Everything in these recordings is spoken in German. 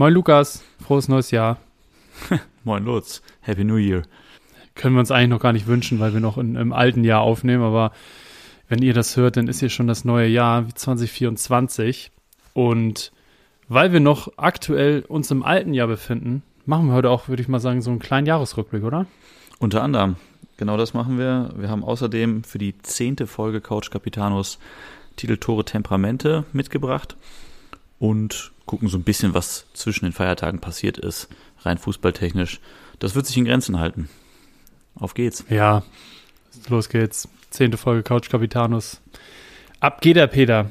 Moin Lukas, frohes neues Jahr. Moin Lutz, Happy New Year. Können wir uns eigentlich noch gar nicht wünschen, weil wir noch in, im alten Jahr aufnehmen, aber wenn ihr das hört, dann ist hier schon das neue Jahr 2024 und weil wir noch aktuell uns im alten Jahr befinden, machen wir heute auch, würde ich mal sagen, so einen kleinen Jahresrückblick, oder? Unter anderem. Genau das machen wir. Wir haben außerdem für die zehnte Folge Couch Capitanos Titel Tore Temperamente mitgebracht und gucken so ein bisschen, was zwischen den Feiertagen passiert ist, rein fußballtechnisch. Das wird sich in Grenzen halten. Auf geht's. Ja, los geht's. Zehnte Folge Couch Capitanos. Ab geht der Peter.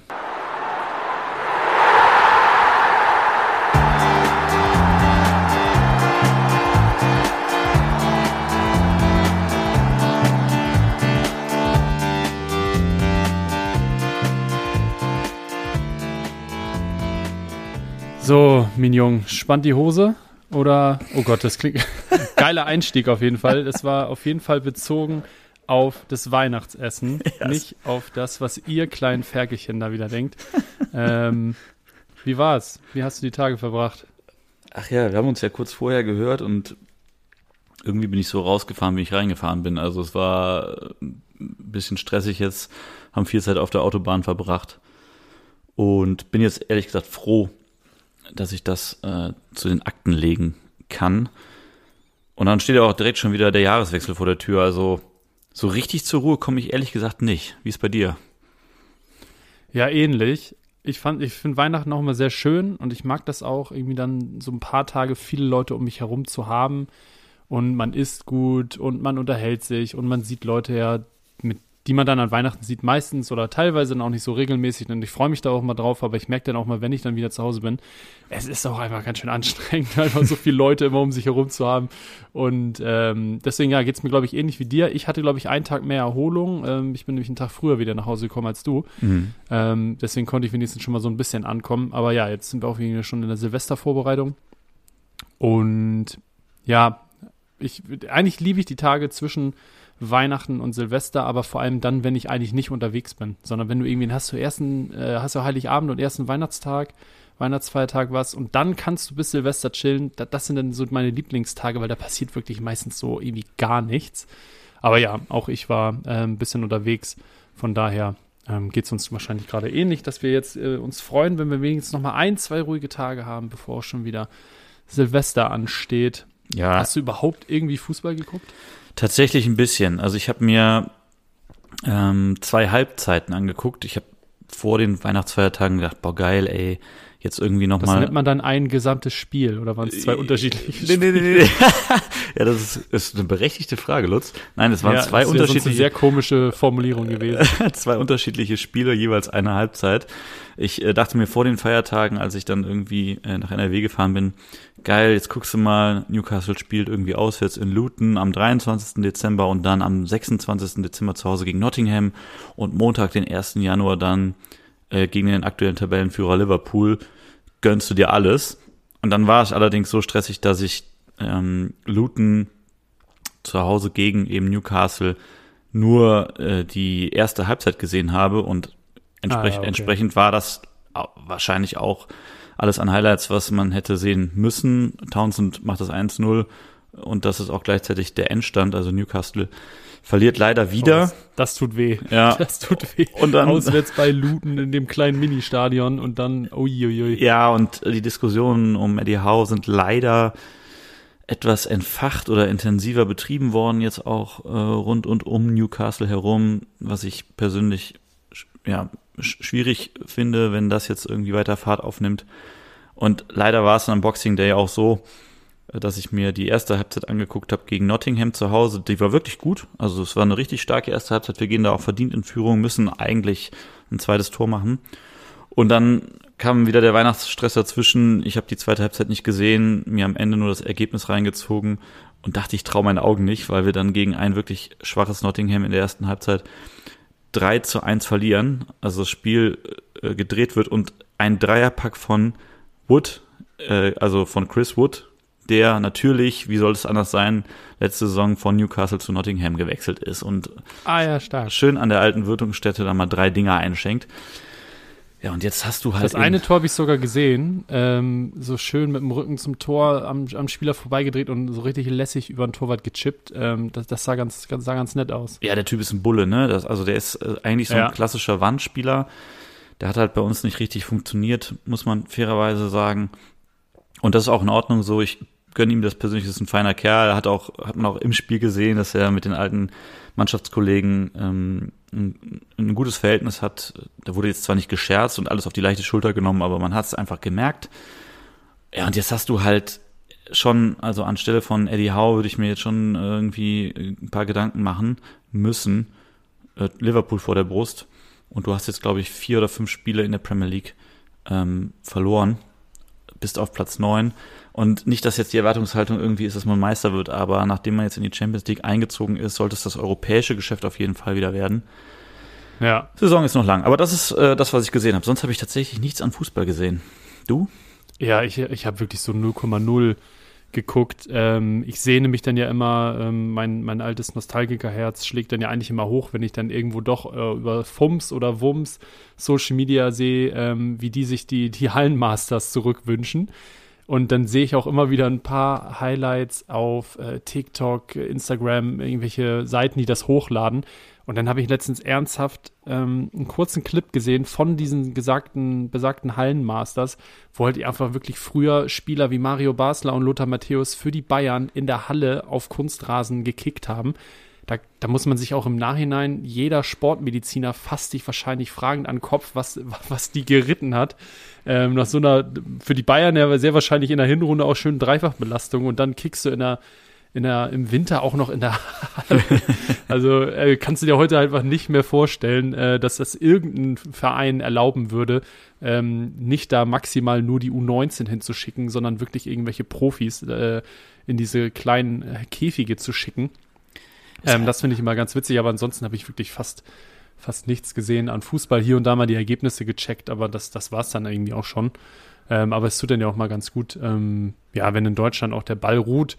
So, Mignon, spannt die Hose oder, oh Gott, das klingt, geiler Einstieg auf jeden Fall. Das war auf jeden Fall bezogen auf das Weihnachtsessen, yes. nicht auf das, was ihr kleinen Ferkelchen da wieder denkt. ähm, wie war's? Wie hast du die Tage verbracht? Ach ja, wir haben uns ja kurz vorher gehört und irgendwie bin ich so rausgefahren, wie ich reingefahren bin. Also es war ein bisschen stressig jetzt, haben viel Zeit auf der Autobahn verbracht und bin jetzt ehrlich gesagt froh, dass ich das äh, zu den Akten legen kann. Und dann steht ja auch direkt schon wieder der Jahreswechsel vor der Tür. Also so richtig zur Ruhe komme ich ehrlich gesagt nicht. Wie ist bei dir? Ja, ähnlich. Ich ich finde Weihnachten auch immer sehr schön und ich mag das auch, irgendwie dann so ein paar Tage viele Leute um mich herum zu haben und man isst gut und man unterhält sich und man sieht Leute ja, die man dann an Weihnachten sieht, meistens oder teilweise dann auch nicht so regelmäßig. Und ich freue mich da auch mal drauf, aber ich merke dann auch mal, wenn ich dann wieder zu Hause bin, es ist auch einfach ganz schön anstrengend, einfach so viele Leute immer um sich herum zu haben. Und ähm, deswegen ja, geht es mir, glaube ich, ähnlich wie dir. Ich hatte, glaube ich, einen Tag mehr Erholung. Ähm, ich bin nämlich einen Tag früher wieder nach Hause gekommen als du. Mhm. Ähm, deswegen konnte ich wenigstens schon mal so ein bisschen ankommen. Aber ja, jetzt sind wir auch schon in der Silvestervorbereitung. Und ja, ich, eigentlich liebe ich die Tage zwischen Weihnachten und Silvester, aber vor allem dann, wenn ich eigentlich nicht unterwegs bin, sondern wenn du irgendwie hast du ersten, äh, hast du Heiligabend und ersten Weihnachtstag, Weihnachtsfeiertag was und dann kannst du bis Silvester chillen. Das, sind dann so meine Lieblingstage, weil da passiert wirklich meistens so irgendwie gar nichts. Aber ja, auch ich war äh, ein bisschen unterwegs. Von daher ähm, geht es uns wahrscheinlich gerade ähnlich, dass wir jetzt äh, uns freuen, wenn wir wenigstens noch mal ein, zwei ruhige Tage haben, bevor schon wieder Silvester ansteht. Ja. Hast du überhaupt irgendwie Fußball geguckt? Tatsächlich ein bisschen. Also ich habe mir ähm, zwei Halbzeiten angeguckt. Ich habe vor den Weihnachtsfeiertagen gedacht, boah geil, ey, jetzt irgendwie nochmal. Das nennt man dann ein gesamtes Spiel oder waren es zwei äh, unterschiedliche Spiele? Nee, nee, nee. ja, das ist, ist eine berechtigte Frage, Lutz. Nein, es waren ja, zwei das unterschiedliche. Eine sehr komische Formulierung gewesen. zwei unterschiedliche Spiele, jeweils eine Halbzeit. Ich äh, dachte mir vor den Feiertagen, als ich dann irgendwie äh, nach NRW gefahren bin, geil, jetzt guckst du mal, Newcastle spielt irgendwie auswärts in Luton am 23. Dezember und dann am 26. Dezember zu Hause gegen Nottingham und Montag, den 1. Januar dann äh, gegen den aktuellen Tabellenführer Liverpool gönnst du dir alles. Und dann war es allerdings so stressig, dass ich ähm, Luton zu Hause gegen eben Newcastle nur äh, die erste Halbzeit gesehen habe und entsprech ah, okay. entsprechend war das wahrscheinlich auch alles an Highlights, was man hätte sehen müssen. Townsend macht das 1-0 und das ist auch gleichzeitig der Endstand, also Newcastle verliert leider wieder. Oh, das, tut weh. Ja. Das tut weh. Und dann auswärts bei Luton in dem kleinen Ministadion und dann uiuiui. Ja, und die Diskussionen um Eddie Howe sind leider etwas entfacht oder intensiver betrieben worden jetzt auch äh, rund und um Newcastle herum, was ich persönlich ja schwierig finde, wenn das jetzt irgendwie weiter Fahrt aufnimmt. Und leider war es am Boxing Day auch so, dass ich mir die erste Halbzeit angeguckt habe gegen Nottingham zu Hause. Die war wirklich gut. Also es war eine richtig starke erste Halbzeit. Wir gehen da auch verdient in Führung, müssen eigentlich ein zweites Tor machen. Und dann kam wieder der Weihnachtsstress dazwischen. Ich habe die zweite Halbzeit nicht gesehen, mir am Ende nur das Ergebnis reingezogen und dachte, ich traue meinen Augen nicht, weil wir dann gegen ein wirklich schwaches Nottingham in der ersten Halbzeit 3 zu 1 verlieren. Also das Spiel äh, gedreht wird und ein Dreierpack von Wood, äh, also von Chris Wood, der natürlich, wie soll es anders sein, letzte Saison von Newcastle zu Nottingham gewechselt ist und ah, ja, stark. schön an der alten Wirkungsstätte da mal drei Dinger einschenkt. Ja, und jetzt hast du halt. Das eine Tor habe ich sogar gesehen, ähm, so schön mit dem Rücken zum Tor am, am Spieler vorbeigedreht und so richtig lässig über den Torwart gechippt. Ähm, das, das sah, ganz, ganz, sah ganz nett aus. Ja, der Typ ist ein Bulle, ne? Das, also der ist äh, eigentlich so ein Ja. klassischer Wandspieler. Der hat halt bei uns nicht richtig funktioniert, muss man fairerweise sagen. Und das ist auch in Ordnung so. Ich gönne ihm das persönlich, ist ein feiner Kerl. Hat auch, hat man auch im Spiel gesehen, dass er mit den alten Mannschaftskollegen ähm, ein, ein gutes Verhältnis hat. Da wurde jetzt zwar nicht gescherzt und alles auf die leichte Schulter genommen, aber man hat es einfach gemerkt. Ja, und jetzt hast du halt schon, also anstelle von Eddie Howe würde ich mir jetzt schon irgendwie ein paar Gedanken machen müssen. Äh, Liverpool vor der Brust. Und du hast jetzt, glaube ich, vier oder fünf Spiele in der Premier League ähm, verloren. Bist auf Platz neun. Und nicht, dass jetzt die Erwartungshaltung irgendwie ist, dass man Meister wird, aber nachdem man jetzt in die Champions League eingezogen ist, sollte es das europäische Geschäft auf jeden Fall wieder werden. Ja. Saison ist noch lang, aber das ist äh, das, was ich gesehen habe. Sonst habe ich tatsächlich nichts an Fußball gesehen. Du? Ja, ich, ich habe wirklich so 0,0 geguckt. Ähm, ich sehne mich dann ja immer, ähm, mein, mein altes Nostalgikerherz schlägt dann ja eigentlich immer hoch, wenn ich dann irgendwo doch äh, über Fums oder Wums Social Media sehe, ähm, wie die sich die, die Hallenmasters zurückwünschen. Und dann sehe ich auch immer wieder ein paar Highlights auf äh, TikTok, Instagram, irgendwelche Seiten, die das hochladen. Und dann habe ich letztens ernsthaft ähm, einen kurzen Clip gesehen von diesen gesagten, besagten Hallenmasters, wo halt einfach wirklich früher Spieler wie Mario Basler und Lothar Matthäus für die Bayern in der Halle auf Kunstrasen gekickt haben. Da, da muss man sich auch im Nachhinein, jeder Sportmediziner fasst sich wahrscheinlich fragend an den Kopf, was, was die geritten hat. Ähm, nach so einer, für die Bayern ja sehr wahrscheinlich in der Hinrunde auch schön Dreifachbelastung und dann kickst du in der, in der, im Winter auch noch in der Halle. Also äh, kannst du dir heute einfach nicht mehr vorstellen, äh, dass das irgendein Verein erlauben würde, ähm, nicht da maximal nur die U19 hinzuschicken, sondern wirklich irgendwelche Profis äh, in diese kleinen Käfige zu schicken. Ähm, das finde ich immer ganz witzig, aber ansonsten habe ich wirklich fast, fast nichts gesehen an Fußball. Hier und da mal die Ergebnisse gecheckt, aber das, das war es dann irgendwie auch schon. Ähm, aber es tut dann ja auch mal ganz gut, ähm, ja, wenn in Deutschland auch der Ball ruht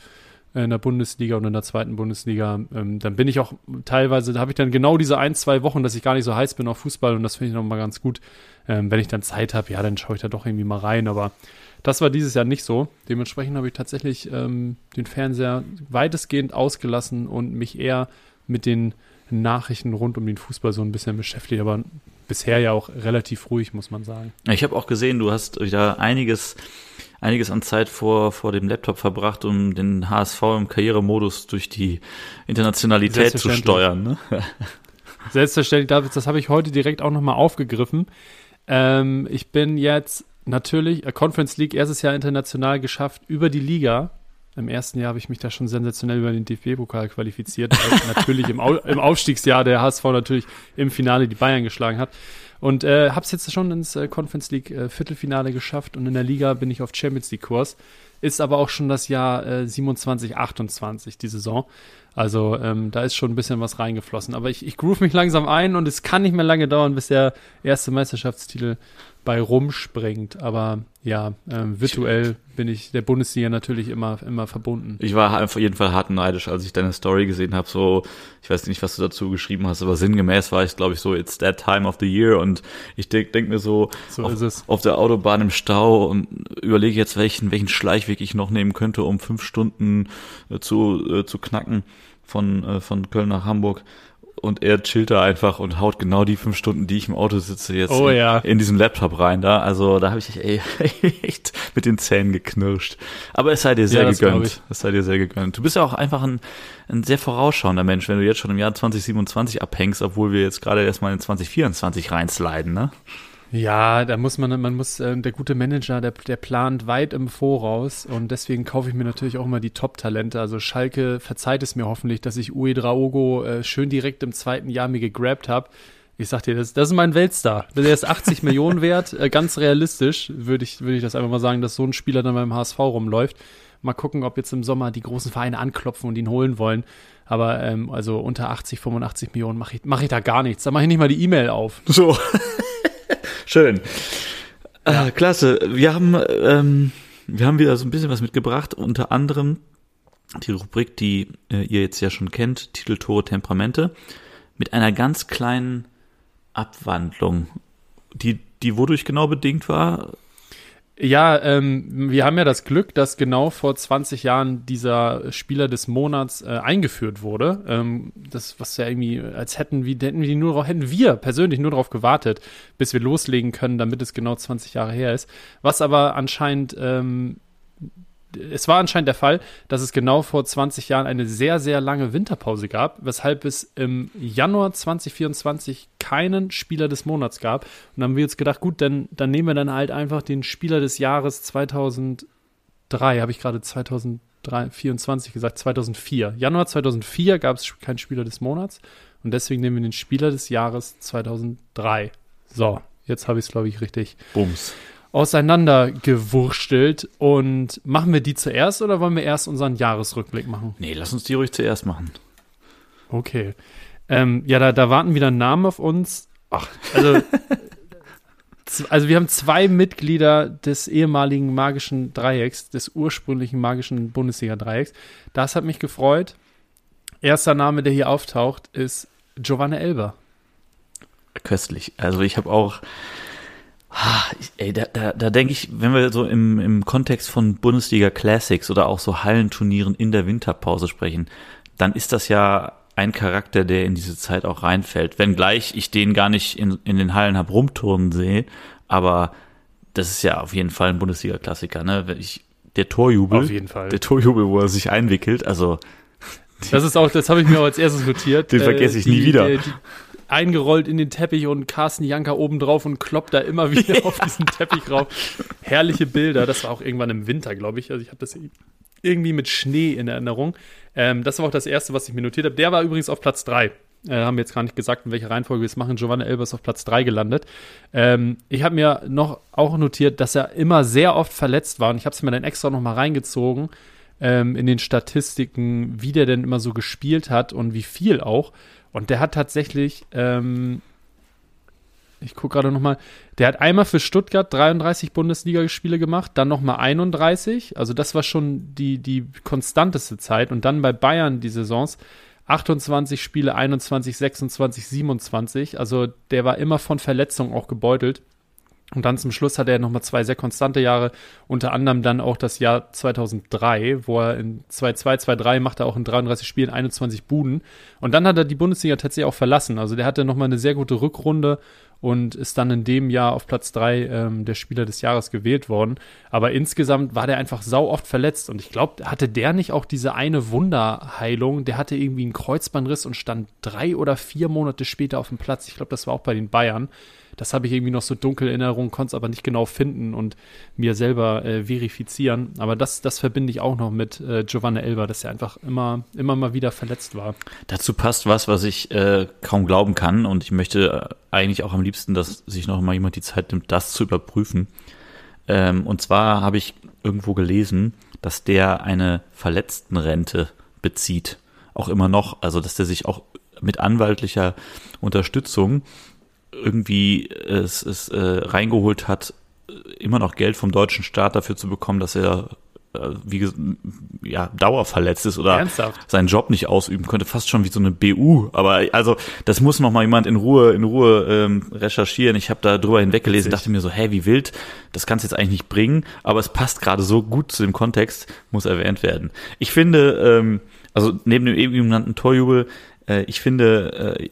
in der Bundesliga und in der zweiten Bundesliga, ähm, dann bin ich auch teilweise, da habe ich dann genau diese ein, zwei Wochen, dass ich gar nicht so heiß bin auf Fußball und das finde ich nochmal ganz gut. Ähm, wenn ich dann Zeit habe, ja, dann schaue ich da doch irgendwie mal rein, aber das war dieses Jahr nicht so. Dementsprechend habe ich tatsächlich ähm, den Fernseher weitestgehend ausgelassen und mich eher mit den Nachrichten rund um den Fußball so ein bisschen beschäftigt, aber bisher ja auch relativ ruhig, muss man sagen. Ich habe auch gesehen, du hast wieder einiges, einiges an Zeit vor, vor dem Laptop verbracht, um den HSV im Karrieremodus durch die Internationalität zu steuern. Ne? Selbstverständlich, David, das habe ich heute direkt auch nochmal aufgegriffen. Ähm, ich bin jetzt natürlich, äh, Conference League erstes Jahr international geschafft über die Liga. Im ersten Jahr habe ich mich da schon sensationell über den DFB-Pokal qualifiziert, weil natürlich im, Au im Aufstiegsjahr der HSV natürlich im Finale die Bayern geschlagen hat. Und äh, habe es jetzt schon ins äh, Conference League äh, Viertelfinale geschafft und in der Liga bin ich auf Champions League Kurs. Ist aber auch schon das Jahr äh, 27, 28, die Saison. Also ähm, da ist schon ein bisschen was reingeflossen. Aber ich, ich groove mich langsam ein und es kann nicht mehr lange dauern, bis der erste Meisterschaftstitel bei rumspringt. Aber ja, ähm, virtuell bin ich der Bundesliga natürlich immer, immer verbunden. Ich war auf jeden Fall hart neidisch, als ich deine Story gesehen habe. So, ich weiß nicht, was du dazu geschrieben hast, aber sinngemäß war ich, glaube ich, so, it's that time of the year. Und ich denke denk mir so, So auf, auf der Autobahn im Stau und überlege jetzt, welchen, welchen Schleichweg ich noch nehmen könnte, um fünf Stunden äh, zu, äh, zu knacken von, äh, von Köln nach Hamburg. Und er chillt da einfach und haut genau die fünf Stunden, die ich im Auto sitze, jetzt Oh in, ja. in diesen Laptop rein. Da, also da habe ich ey, echt mit den Zähnen geknirscht. Aber es sei dir sehr Ja, gegönnt. Es sei dir sehr gegönnt. Du bist ja auch einfach ein, ein sehr vorausschauender Mensch, wenn du jetzt schon im Jahr 2027 abhängst, obwohl wir jetzt gerade erstmal in 2024 reinsliden, ne? Ja, da muss man, man muss, äh, der gute Manager, der, der plant weit im Voraus und deswegen kaufe ich mir natürlich auch immer die Top-Talente. Also Schalke verzeiht es mir hoffentlich, dass ich Uedraogo äh, schön direkt im zweiten Jahr mir gegrabt habe. Ich sag dir, das, das ist mein Weltstar. Der ist 80 Millionen wert, äh, ganz realistisch, würde ich, würde ich das einfach mal sagen, dass so ein Spieler dann beim HSV rumläuft. Mal gucken, ob jetzt im Sommer die großen Vereine anklopfen und ihn holen wollen. Aber ähm, also unter 80, 85 Millionen mache ich, mach ich da gar nichts. Da mache ich nicht mal die E-Mail auf. So. Schön. Äh, klasse. Wir haben, ähm, wir haben wieder so ein bisschen was mitgebracht, unter anderem die Rubrik, die äh, ihr jetzt ja schon kennt, Titel Tore Temperamente, mit einer ganz kleinen Abwandlung, die die wodurch genau bedingt war? Ja, ähm, wir haben ja das Glück, dass genau vor 20 Jahren dieser Spieler des Monats äh, eingeführt wurde. Ähm, das, was ja irgendwie, als hätten wir, hätten wir nur hätten wir persönlich nur darauf gewartet, bis wir loslegen können, damit es genau 20 Jahre her ist. Was aber anscheinend ähm, es war anscheinend der Fall, dass es genau vor 20 Jahren eine sehr, sehr lange Winterpause gab, weshalb es im Januar 2024 keinen Spieler des Monats gab. Und dann haben wir jetzt gedacht, gut, dann, dann nehmen wir dann halt einfach den Spieler des Jahres 2003, habe ich gerade 2024 gesagt, 2004. Januar 2004 gab es keinen Spieler des Monats und deswegen nehmen wir den Spieler des Jahres 2003. So, jetzt habe ich es, glaube ich, richtig. Bums auseinandergewurstelt. Und machen wir die zuerst oder wollen wir erst unseren Jahresrückblick machen? Nee, lass uns die ruhig zuerst machen. Okay. Ähm, ja, da, da warten wieder Namen auf uns. Ach, also, also wir haben zwei Mitglieder des ehemaligen magischen Dreiecks, des ursprünglichen magischen Bundesliga-Dreiecks. Das hat mich gefreut. Erster Name, der hier auftaucht, ist Giovanna Elber. Köstlich. Also ich habe auch Ey, da, da, da denke ich, wenn wir so im, im Kontext von Bundesliga Classics oder auch so Hallenturnieren in der Winterpause sprechen, dann ist das ja ein Charakter, der in diese Zeit auch reinfällt. Wenngleich ich den gar nicht in, in den Hallen hab rumturnen sehen, aber das ist ja auf jeden Fall ein Bundesliga-Klassiker, ne? Ich, der Torjubel, auf jeden Fall. der Torjubel, wo er sich einwickelt, also das ist auch, das habe ich mir auch als erstes notiert. Den vergesse ich äh, die, nie wieder. Die, die, eingerollt in den Teppich und Carsten Janka oben drauf und kloppt da immer wieder ja. auf diesen Teppich rauf. Herrliche Bilder. Das war auch irgendwann im Winter, glaube ich. Also ich habe das irgendwie mit Schnee in Erinnerung. Ähm, das war auch das erste, was ich mir notiert habe. Der war übrigens auf Platz 3. Äh, haben wir jetzt gar nicht gesagt, in welcher Reihenfolge wir es machen. Giovanni Elbers auf Platz 3 gelandet. Ähm, ich habe mir noch auch notiert, dass er immer sehr oft verletzt war und ich habe es mir dann extra noch mal reingezogen ähm, in den Statistiken, wie der denn immer so gespielt hat und wie viel auch. Und der hat tatsächlich, ähm, ich gucke gerade nochmal, der hat einmal für Stuttgart 33 Bundesligaspiele gemacht, dann nochmal 31. Also das war schon die, die konstanteste Zeit. Und dann bei Bayern die Saisons 28 Spiele, 21, 26, 27. Also der war immer von Verletzungen auch gebeutelt. Und dann zum Schluss hatte er nochmal zwei sehr konstante Jahre, unter anderem dann auch das Jahr 2003, wo er in 2-2, 2-3 machte auch in 33 Spielen 21 Buden. Und dann hat er die Bundesliga tatsächlich auch verlassen. Also der hatte nochmal eine sehr gute Rückrunde und ist dann in dem Jahr auf Platz 3 ähm, der Spieler des Jahres gewählt worden. Aber insgesamt war der einfach sau oft verletzt. Und ich glaube, hatte der nicht auch diese eine Wunderheilung? Der hatte irgendwie einen Kreuzbandriss und stand drei oder vier Monate später auf dem Platz. Ich glaube, das war auch bei den Bayern. Das habe ich irgendwie noch so dunkel in Erinnerung, konnte es aber nicht genau finden und mir selber äh, verifizieren. Aber das, das verbinde ich auch noch mit äh, Giovanna Elber, dass er einfach immer, immer mal wieder verletzt war. Dazu passt was, was ich äh, kaum glauben kann und ich möchte äh, eigentlich auch am liebsten, dass sich noch mal jemand die Zeit nimmt, das zu überprüfen. Ähm, und zwar habe ich irgendwo gelesen, dass der eine Verletztenrente bezieht. Auch immer noch, also dass der sich auch mit anwaltlicher Unterstützung irgendwie es, es äh, reingeholt hat, immer noch Geld vom deutschen Staat dafür zu bekommen, dass er äh, wie ja dauerverletzt ist oder Ernsthaft? seinen Job nicht ausüben könnte, fast schon wie so eine BU. Aber also das muss noch mal jemand in Ruhe in Ruhe ähm, recherchieren. Ich habe da drüber hinweggelesen, dachte mir so, hä, wie wild, das kannst du jetzt eigentlich nicht bringen, aber es passt gerade so gut zu dem Kontext, muss erwähnt werden. Ich finde, ähm, also neben dem eben genannten Torjubel äh, ich finde äh,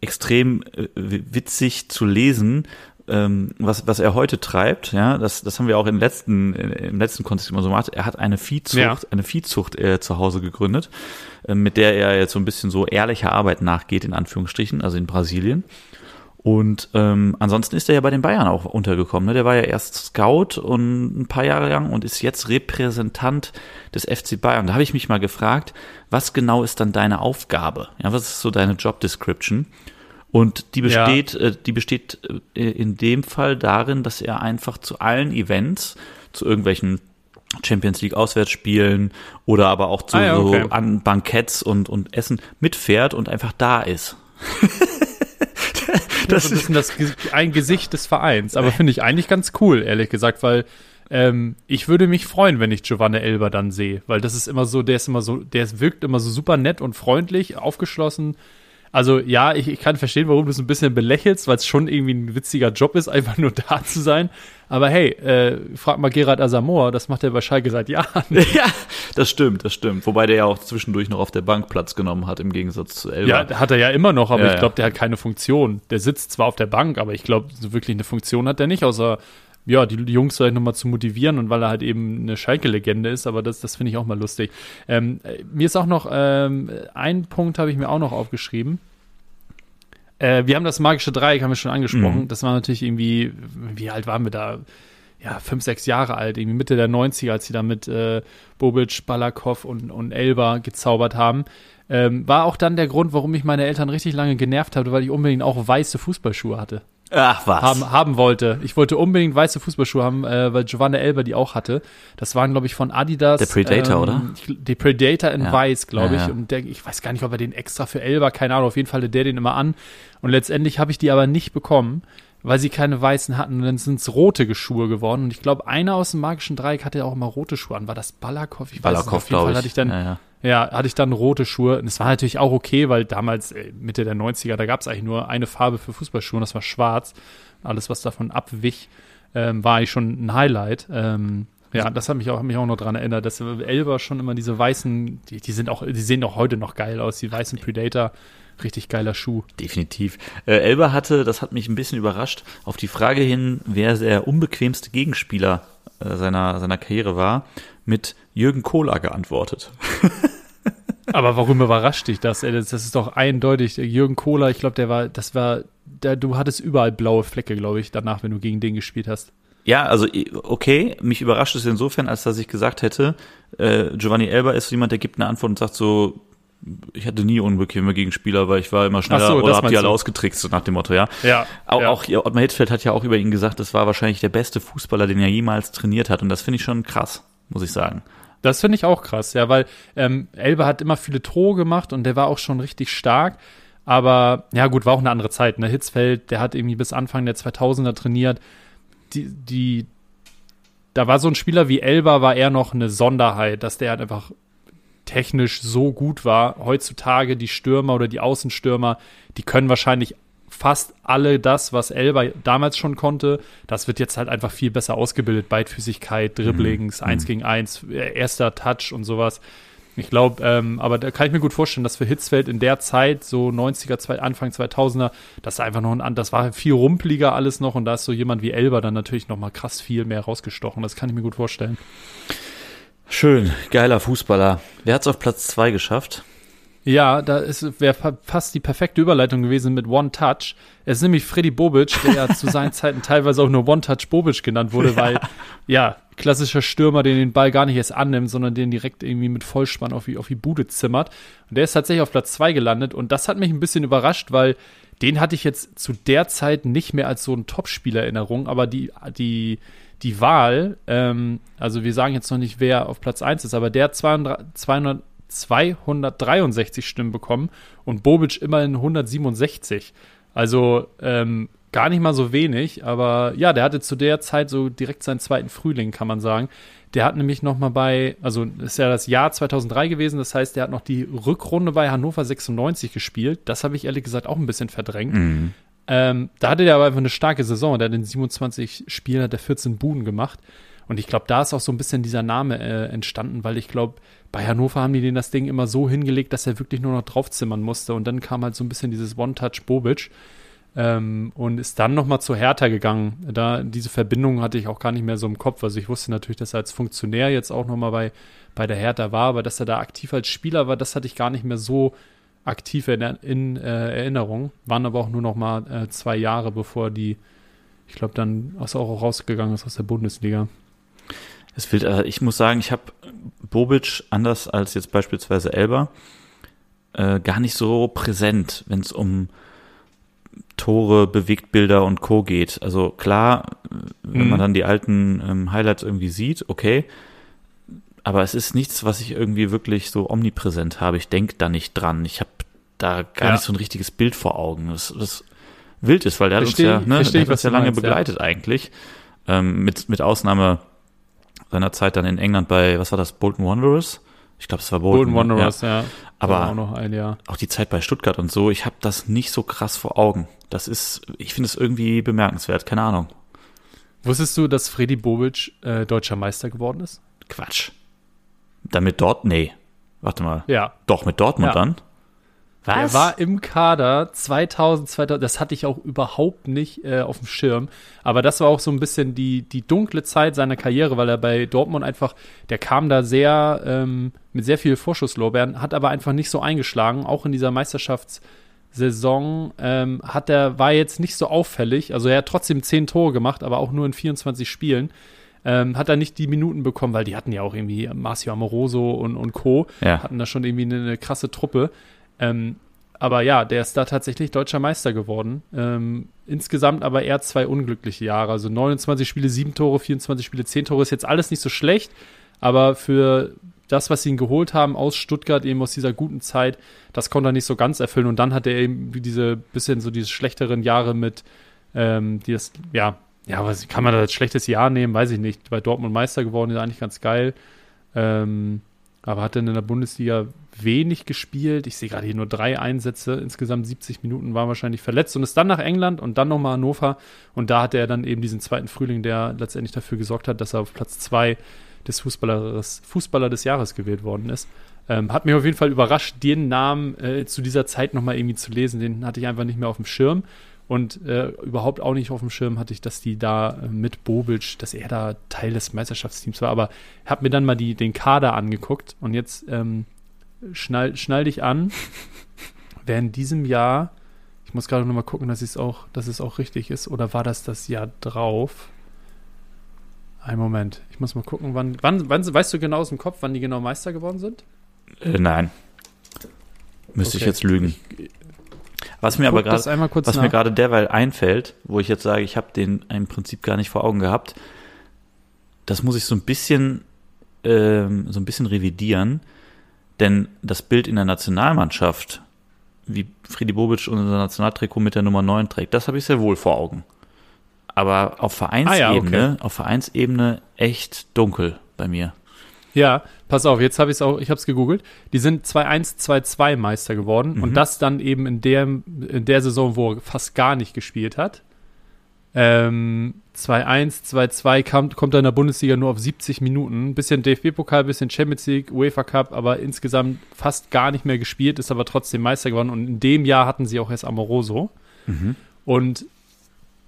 extrem äh, witzig zu lesen, ähm, was, was er heute treibt, ja, das, das haben wir auch im letzten, im letzten Kontext immer so gemacht. Er hat eine Viehzucht, ja. eine Viehzucht äh, zu Hause gegründet, äh, mit der er jetzt so ein bisschen so ehrlicher Arbeit nachgeht, in Anführungsstrichen, also in Brasilien. Und ähm, ansonsten ist er ja bei den Bayern auch untergekommen. Ne? Der war ja erst Scout und ein paar Jahre lang und ist jetzt Repräsentant des FC Bayern. Da habe ich mich mal gefragt, was genau ist dann deine Aufgabe? Ja, was ist so deine Job Description? Und die besteht, ja. äh, die besteht äh, in dem Fall darin, dass er einfach zu allen Events, zu irgendwelchen Champions League Auswärtsspielen oder aber auch zu ah, ja, okay. so an Banketts und, und Essen mitfährt und einfach da ist. das ist ein bisschen das, ein Gesicht des Vereins. Aber finde ich eigentlich ganz cool, ehrlich gesagt, weil ähm, ich würde mich freuen, wenn ich Giovanni Elber dann sehe, weil das ist immer so, der ist immer so, der wirkt immer so super nett und freundlich, aufgeschlossen. Also ja, ich, ich kann verstehen, warum du es ein bisschen belächelst, weil es schon irgendwie ein witziger Job ist, einfach nur da zu sein. Aber hey, äh, frag mal Gerard Asamoah, das macht er bei Schalke seit Jahren. Ja, das stimmt, das stimmt. Wobei der ja auch zwischendurch noch auf der Bank Platz genommen hat, im Gegensatz zu Elba. Ja, hat er ja immer noch, aber Ja, ich glaube, der hat keine Funktion. Der sitzt zwar auf der Bank, aber ich glaube, so wirklich eine Funktion hat der nicht, außer ja, die, die Jungs vielleicht nochmal zu motivieren und weil er halt eben eine Schalke-Legende ist, aber das, das finde ich auch mal lustig. Ähm, äh, mir ist auch noch, ähm, ein Punkt habe ich mir auch noch aufgeschrieben. Äh, wir haben das magische Dreieck, haben wir schon angesprochen. Mhm. Das war natürlich irgendwie, wie alt waren wir da? Ja, fünf, sechs Jahre alt, irgendwie Mitte der 90er, als sie da mit äh, Bobic, Balakow und, und Elba gezaubert haben. Ähm, war auch dann der Grund, warum ich meine Eltern richtig lange genervt habe, weil ich unbedingt auch weiße Fußballschuhe hatte Ach was. haben, haben wollte. Ich wollte unbedingt weiße Fußballschuhe haben, äh, weil Giovanna Elber die auch hatte. Das waren, glaube ich, von Adidas. Der Predator, oder? Ich, der Predator in Ja. weiß, glaube ich. Ja, ja. Und der, ich weiß gar nicht, ob er den extra für Elber, keine Ahnung, auf jeden Fall hatte der den immer an. Und letztendlich habe ich die aber nicht bekommen, weil sie keine weißen hatten. Und dann sind es rote Schuhe geworden. Und ich glaube, einer aus dem magischen Dreieck hatte ja auch immer rote Schuhe an. War das Balakow? Ich weiß es nicht. Balakow, Auf jeden Fall glaube ich. hatte ich dann ja, hatte ich dann rote Schuhe. Und es war natürlich auch okay, weil damals, äh, Mitte der 90er, da gab es eigentlich nur eine Farbe für Fußballschuhe und das war schwarz. Alles, was davon abwich, ähm, war eigentlich schon ein Highlight. Ähm, ja, das hat mich auch, hat mich auch noch dran erinnert, dass Elber schon immer diese weißen, die, die sind auch, die sehen auch heute noch geil aus, die weißen Predator. Richtig geiler Schuh. Definitiv. Äh, Elba hatte, das hat mich ein bisschen überrascht, auf die Frage hin, wer der unbequemste Gegenspieler äh, seiner, seiner Karriere war, mit Jürgen Kohler geantwortet. Aber warum überrascht dich das? Das, das ist doch eindeutig. Jürgen Kohler, ich glaube, der war, das war, der, du hattest überall blaue Flecke, glaube ich, danach, wenn du gegen den gespielt hast. Ja, also okay, mich überrascht es insofern, als dass ich gesagt hätte, äh, Giovanni Elba ist jemand, der gibt eine Antwort und sagt so, ich hatte nie unbequeme Gegenspieler, weil ich war immer schneller so, oder hab die alle ausgetrickst, so nach dem Motto, ja. Ja. Auch, ja. auch Ottmar Hitzfeld hat ja auch über ihn gesagt, das war wahrscheinlich der beste Fußballer, den er jemals trainiert hat. Und das finde ich schon krass, muss ich sagen. Das finde ich auch krass, ja, weil ähm, Elbe hat immer viele Tore gemacht und der war auch schon richtig stark. Aber ja, gut, war auch eine andere Zeit. Ne? Hitzfeld, der hat irgendwie bis Anfang der 2000er trainiert. Die, die, da war so ein Spieler wie Elba, war eher noch eine Sonderheit, dass der halt einfach technisch so gut war. Heutzutage die Stürmer oder die Außenstürmer, die können wahrscheinlich fast alle das, was Elba damals schon konnte. Das wird jetzt halt einfach viel besser ausgebildet. Beidfüßigkeit, Dribblings, eins gegen eins, erster Touch und sowas. Ich glaube, ähm, aber da kann ich mir gut vorstellen, dass für Hitzfeld in der Zeit, so 90er, zwei, Anfang 2000er, das ist einfach noch ein, das war viel rumpeliger alles noch und da ist so jemand wie Elba dann natürlich noch mal krass viel mehr rausgestochen. Das kann ich mir gut vorstellen. Schön, geiler Fußballer. Wer hat's auf Platz zwei geschafft? Ja, da wäre fast die perfekte Überleitung gewesen mit One Touch. Es ist nämlich Freddy Bobic, der ja zu seinen Zeiten teilweise auch nur One Touch Bobic genannt wurde, weil, ja, klassischer Stürmer, der den Ball gar nicht erst annimmt, sondern den direkt irgendwie mit Vollspann auf die, auf die Bude zimmert. Und der ist tatsächlich auf Platz zwei gelandet und das hat mich ein bisschen überrascht, weil den hatte ich jetzt zu der Zeit nicht mehr als so einen Topspieler-Erinnerung, aber die, die, die Wahl, ähm, also wir sagen jetzt noch nicht, wer auf Platz 1 ist, aber der hat 200, 200, 263 Stimmen bekommen und Bobic immerhin 167. Also ähm, gar nicht mal so wenig, aber ja, der hatte zu der Zeit so direkt seinen zweiten Frühling, kann man sagen. Der hat nämlich noch mal bei, also ist ja das Jahr 2003 gewesen, das heißt, der hat noch die Rückrunde bei Hannover 96 gespielt. Das habe ich ehrlich gesagt auch ein bisschen verdrängt. Mhm. Ähm, da hatte der aber einfach eine starke Saison. Der hat in 27 Spielen hat er 14 Buden gemacht. Und ich glaube, da ist auch so ein bisschen dieser Name äh, entstanden, weil ich glaube, bei Hannover haben die den das Ding immer so hingelegt, dass er wirklich nur noch draufzimmern musste. Und dann kam halt so ein bisschen dieses One-Touch Bobic. Ähm, und ist dann nochmal zu Hertha gegangen. Da, diese Verbindung hatte ich auch gar nicht mehr so im Kopf. Also ich wusste natürlich, dass er als Funktionär jetzt auch nochmal bei, bei der Hertha war, aber dass er da aktiv als Spieler war, das hatte ich gar nicht mehr so aktiv in, in äh, Erinnerung. Waren aber auch nur noch mal äh, zwei Jahre, bevor die, ich glaube, dann auch rausgegangen ist aus der Bundesliga. Es will, äh, ich muss sagen, ich habe Bobic anders als jetzt beispielsweise Elba äh, gar nicht so präsent, wenn es um Tore, Bewegtbilder und Co. geht. Also klar, äh, wenn Mhm. man dann die alten ähm, Highlights irgendwie sieht, okay. Aber es ist nichts, was ich irgendwie wirklich so omnipräsent habe. Ich denke da nicht dran. Ich habe da gar Ja. nicht so ein richtiges Bild vor Augen. Das, das wild ist, weil der Versteh- hat uns ja, ne, der hat uns ja lange meinst, ja. begleitet eigentlich. Ähm, mit, mit Ausnahme seiner Zeit dann in England bei, was war das, Bolton Wanderers? Ich glaube, es war Bolton. Bolton Wanderers, ja. ja. Aber auch noch ein Jahr. Auch die Zeit bei Stuttgart und so, ich habe das nicht so krass vor Augen. Das ist, ich finde es irgendwie bemerkenswert, keine Ahnung. Wusstest du, dass Freddy Bobic äh, deutscher Meister geworden ist? Quatsch. Damit dort? Nee. Warte mal. Ja. Doch, mit Dortmund Ja. dann? Was? Er war im Kader 2000, 2000, das hatte ich auch überhaupt nicht äh, auf dem Schirm. Aber das war auch so ein bisschen die, die dunkle Zeit seiner Karriere, weil er bei Dortmund einfach, der kam da sehr, ähm, mit sehr viel Vorschusslorbeeren, hat aber einfach nicht so eingeschlagen. Auch in dieser Meisterschaftssaison ähm, hat er, war jetzt nicht so auffällig. Also er hat trotzdem 10 Tore gemacht, aber auch nur in 24 Spielen. Ähm, hat er nicht die Minuten bekommen, weil die hatten ja auch irgendwie Marcio Amoroso und, und Co. Ja. hatten da schon irgendwie eine, eine krasse Truppe. Ähm, aber ja, der ist da tatsächlich deutscher Meister geworden. Ähm, insgesamt aber eher zwei unglückliche Jahre. Also 29 Spiele, 7 Tore, 24 Spiele, 10 Tore ist jetzt alles nicht so schlecht. Aber für das, was sie ihn geholt haben aus Stuttgart, eben aus dieser guten Zeit, das konnte er nicht so ganz erfüllen. Und dann hat er eben diese bisschen so diese schlechteren Jahre mit, ähm, die das, ja, ja, was kann man da als schlechtes Jahr nehmen? Weiß ich nicht. Bei Dortmund Meister geworden ist eigentlich ganz geil. Ähm, aber hat dann in der Bundesliga wenig gespielt. Ich sehe gerade hier nur drei Einsätze. Insgesamt 70 Minuten war wahrscheinlich verletzt und ist dann nach England und dann nochmal Hannover. Und da hatte er dann eben diesen zweiten Frühling, der letztendlich dafür gesorgt hat, dass er auf Platz zwei des Fußballers, Fußballer des Jahres gewählt worden ist. Ähm, hat mich auf jeden Fall überrascht, den Namen äh, zu dieser Zeit nochmal irgendwie zu lesen. Den hatte ich einfach nicht mehr auf dem Schirm. Und äh, überhaupt auch nicht auf dem Schirm hatte ich, dass die da äh, mit Bobic, dass er da Teil des Meisterschaftsteams war. Aber habe mir dann mal die, den Kader angeguckt und jetzt ähm, schnall, schnall dich an. Wer in diesem Jahr, ich muss gerade nochmal gucken, dass, auch, dass es auch richtig ist, oder war das das Jahr drauf? Ein Moment, ich muss mal gucken, wann, wann, wann weißt du genau aus dem Kopf, wann die genau Meister geworden sind? Äh, nein. Müsste ich Okay. jetzt lügen. Was mir aber gerade was nach. mir gerade derweil einfällt, wo ich jetzt sage, ich habe den im Prinzip gar nicht vor Augen gehabt, das muss ich so ein bisschen ähm, so ein bisschen revidieren, denn das Bild in der Nationalmannschaft, wie Friedi Bobic unser Nationaltrikot mit der Nummer 9 trägt, das habe ich sehr wohl vor Augen. Aber auf Vereinsebene, Ah ja, auf Vereinsebene echt dunkel bei mir. Ja, pass auf, jetzt habe ich es auch, ich habe es gegoogelt. Die sind 2-1, 2-2 Meister geworden Mhm. und das dann eben in der, in der Saison, wo er fast gar nicht gespielt hat. Ähm, 2-1, 2-2 kam, kommt er in der Bundesliga nur auf 70 Minuten. Bisschen DFB-Pokal, bisschen Champions League, UEFA Cup, aber insgesamt fast gar nicht mehr gespielt, ist aber trotzdem Meister geworden. Und in dem Jahr hatten sie auch erst Amoroso. Und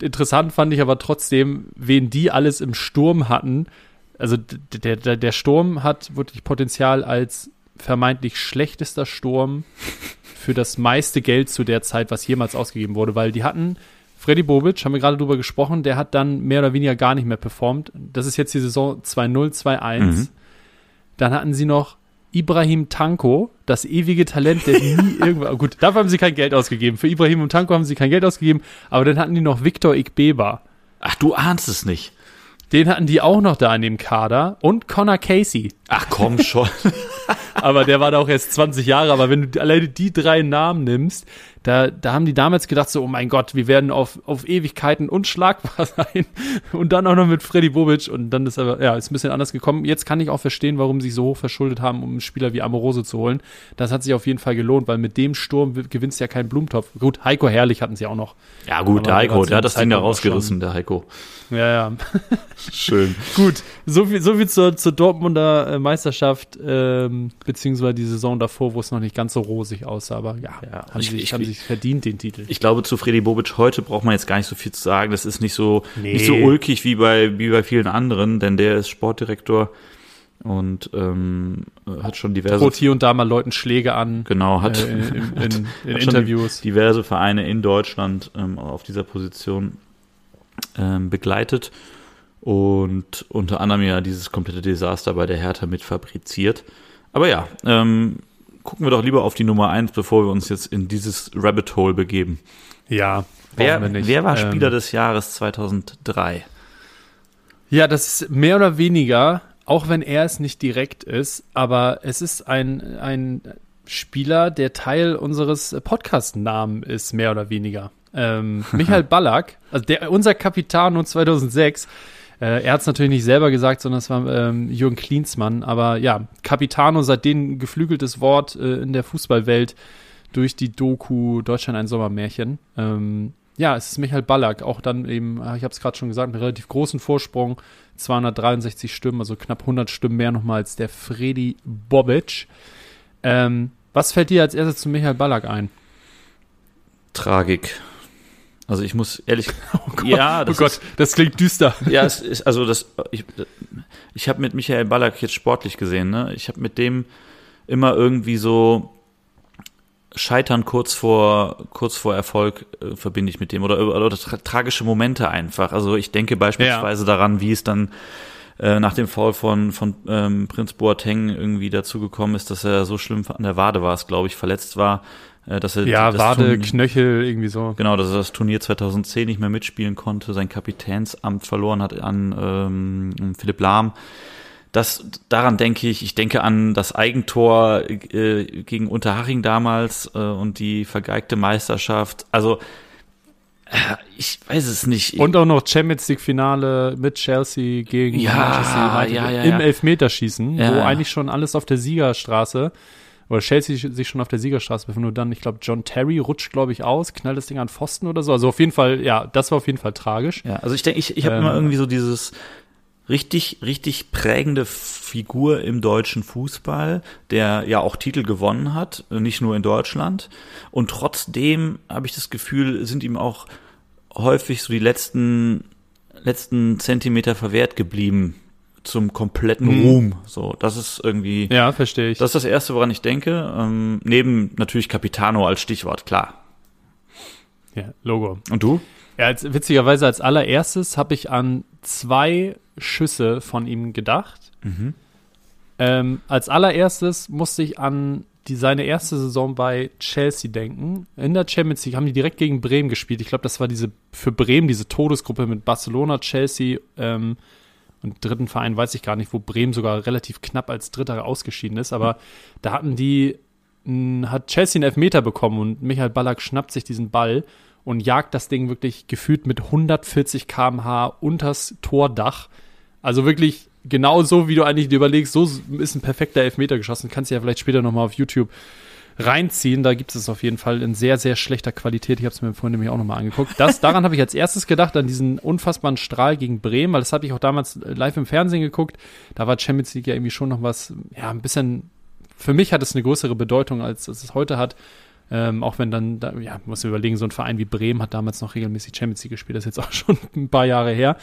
interessant fand ich aber trotzdem, wen die alles im Sturm hatten. Also der, der, der Sturm hat wirklich Potenzial als vermeintlich schlechtester Sturm für das meiste Geld zu der Zeit, was jemals ausgegeben wurde, weil die hatten Freddy Bobic, haben wir gerade drüber gesprochen, der hat dann mehr oder weniger gar nicht mehr performt. Das ist jetzt die Saison 2-0, 2-1. Mhm. Dann hatten sie noch Ibrahim Tanko, das ewige Talent, der nie irgendwo. Gut, dafür haben sie kein Geld ausgegeben. Für Ibrahim und Tanko haben sie kein Geld ausgegeben, aber dann hatten die noch Victor Igbeba. Ach, du ahnst es nicht. Den hatten die auch noch da in dem Kader und Connor Casey. Ach komm schon. Aber der war da auch erst 20 Jahre. Aber wenn du alleine die drei Namen nimmst, da, da haben die damals gedacht, so, oh mein Gott, wir werden auf, auf Ewigkeiten unschlagbar sein. Und dann auch noch mit Freddy Bobic. Und dann ist aber, ja, ist ein bisschen anders gekommen. Jetzt kann ich auch verstehen, warum sie sich so hoch verschuldet haben, um einen Spieler wie Amorose zu holen. Das hat sich auf jeden Fall gelohnt, weil mit dem Sturm gewinnst du ja keinen Blumentopf. Gut, Heiko Herrlich hatten sie auch noch. Ja gut, Aber der Heiko, der hat das Ding da rausgerissen, der Heiko. Ja, ja. Schön. Gut, so viel, so viel zur, zur Dortmunder äh, Meisterschaft, ähm, beziehungsweise die Saison davor, wo es noch nicht ganz so rosig aussah, aber ja, Ja, haben, ich- sie, ich- haben sich verdient, den Titel. Ich glaube, zu Freddy Bobic heute braucht man jetzt gar nicht so viel zu sagen. Das ist nicht so, Nee. nicht so ulkig wie bei, wie bei vielen anderen, denn der ist Sportdirektor und ähm, hat schon diverse, Droht hier und da mal Leuten Schläge an genau, hat, äh, in, in, in, in hat Interviews. diverse Vereine in Deutschland ähm, auf dieser Position ähm, begleitet und unter anderem ja dieses komplette Desaster bei der Hertha mit fabriziert. Aber ja, ähm, gucken wir doch lieber auf die Nummer eins, bevor wir uns jetzt in dieses Rabbit Hole begeben. Ja, Wer, wer war Ähm, Spieler des Jahres 2003? Ja, das ist mehr oder weniger, auch wenn er es nicht direkt ist, aber es ist ein, ein Spieler, der Teil unseres Podcast-Namen ist, mehr oder weniger. Ähm, Michael Ballack, also der, unser Capitano 2006, Äh, er hat es natürlich nicht selber gesagt, sondern es war ähm, Jürgen Klinsmann. Aber ja, Capitano, seitdem geflügeltes Wort äh, in der Fußballwelt durch die Doku Deutschland ein Sommermärchen. Ähm, ja, es ist Michael Ballack, auch dann eben, äh, ich habe es gerade schon gesagt, einen relativ großen Vorsprung, 263 Stimmen, also knapp 100 Stimmen mehr nochmal als der Freddy Bobic. Ähm, was fällt dir als erstes zu Michael Ballack ein? Tragik. Also ich muss ehrlich, oh Gott, ja, das, oh Gott, ist, das klingt düster. Ja, es ist also das. Ich, ich habe mit Michael Ballack jetzt sportlich gesehen. Ne, ich habe mit dem immer irgendwie so Scheitern kurz vor kurz vor Erfolg äh, verbinde ich mit dem oder, oder, oder tra tragische Momente einfach. Also ich denke beispielsweise ja. daran, wie es dann äh, nach dem Foul von von ähm, Prinz Boateng irgendwie dazu gekommen ist, dass er so schlimm an der Wade war, es glaube ich, verletzt war dass er ja, Wade, Turnier, Knöchel, irgendwie so. Genau, dass er das Turnier 2010 nicht mehr mitspielen konnte, sein Kapitänsamt verloren hat an ähm, Philipp Lahm. Das, daran denke ich, ich denke an das Eigentor äh, gegen Unterhaching damals äh, und die vergeigte Meisterschaft. Also äh, ich weiß es nicht. Und auch noch Champions League Finale mit Chelsea gegen ja, Manchester United ja, ja, im Elfmeterschießen, wo eigentlich schon alles auf der Siegerstraße oder Chelsea sich schon auf der Siegerstraße befindet und dann, ich glaube, John Terry rutscht, glaube ich, aus, knallt das Ding an Pfosten oder so. Also auf jeden Fall, ja, das war auf jeden Fall tragisch. Ja, also ich denke, ich, ich habe ähm, immer irgendwie so dieses richtig, richtig prägende Figur im deutschen Fußball, der ja auch Titel gewonnen hat, nicht nur in Deutschland. Und trotzdem habe ich das Gefühl, sind ihm auch häufig so die letzten, letzten Zentimeter verwehrt geblieben zum kompletten mhm. Ruhm. So, das ist irgendwie. Ja, verstehe ich. Das ist das Erste, woran ich denke. Ähm, neben natürlich Capitano als Stichwort, klar. Ja, Logo. Und du? Ja, als, witzigerweise als allererstes habe ich an zwei Schüsse von ihm gedacht. Mhm. Ähm, als allererstes musste ich an die, seine erste Saison bei Chelsea denken. In der Champions League haben die direkt gegen Bremen gespielt. Ich glaube, das war diese für Bremen diese Todesgruppe mit Barcelona, Chelsea, ähm, und dritten Verein weiß ich gar nicht, wo Bremen sogar relativ knapp als Dritter ausgeschieden ist. Aber da hatten die, hat Chelsea einen Elfmeter bekommen und Michael Ballack schnappt sich diesen Ball und jagt das Ding wirklich gefühlt mit 140 km/h unters Tordach. Also wirklich genau so, wie du eigentlich dir überlegst, so ist ein perfekter Elfmeter geschossen. Kannst du ja vielleicht später nochmal auf YouTube reinziehen. Da gibt es auf jeden Fall in sehr, sehr schlechter Qualität. Ich habe es mir vorhin nämlich auch nochmal angeguckt. Das, daran habe ich als erstes gedacht, an diesen unfassbaren Strahl gegen Bremen, weil das habe ich auch damals live im Fernsehen geguckt. Da war Champions League ja irgendwie schon noch was, ja, ein bisschen, für mich hat es eine größere Bedeutung, als es heute hat. Ähm, auch wenn dann, da, ja, muss man überlegen, so ein Verein wie Bremen hat damals noch regelmäßig Champions League gespielt, das ist jetzt auch schon ein paar Jahre her.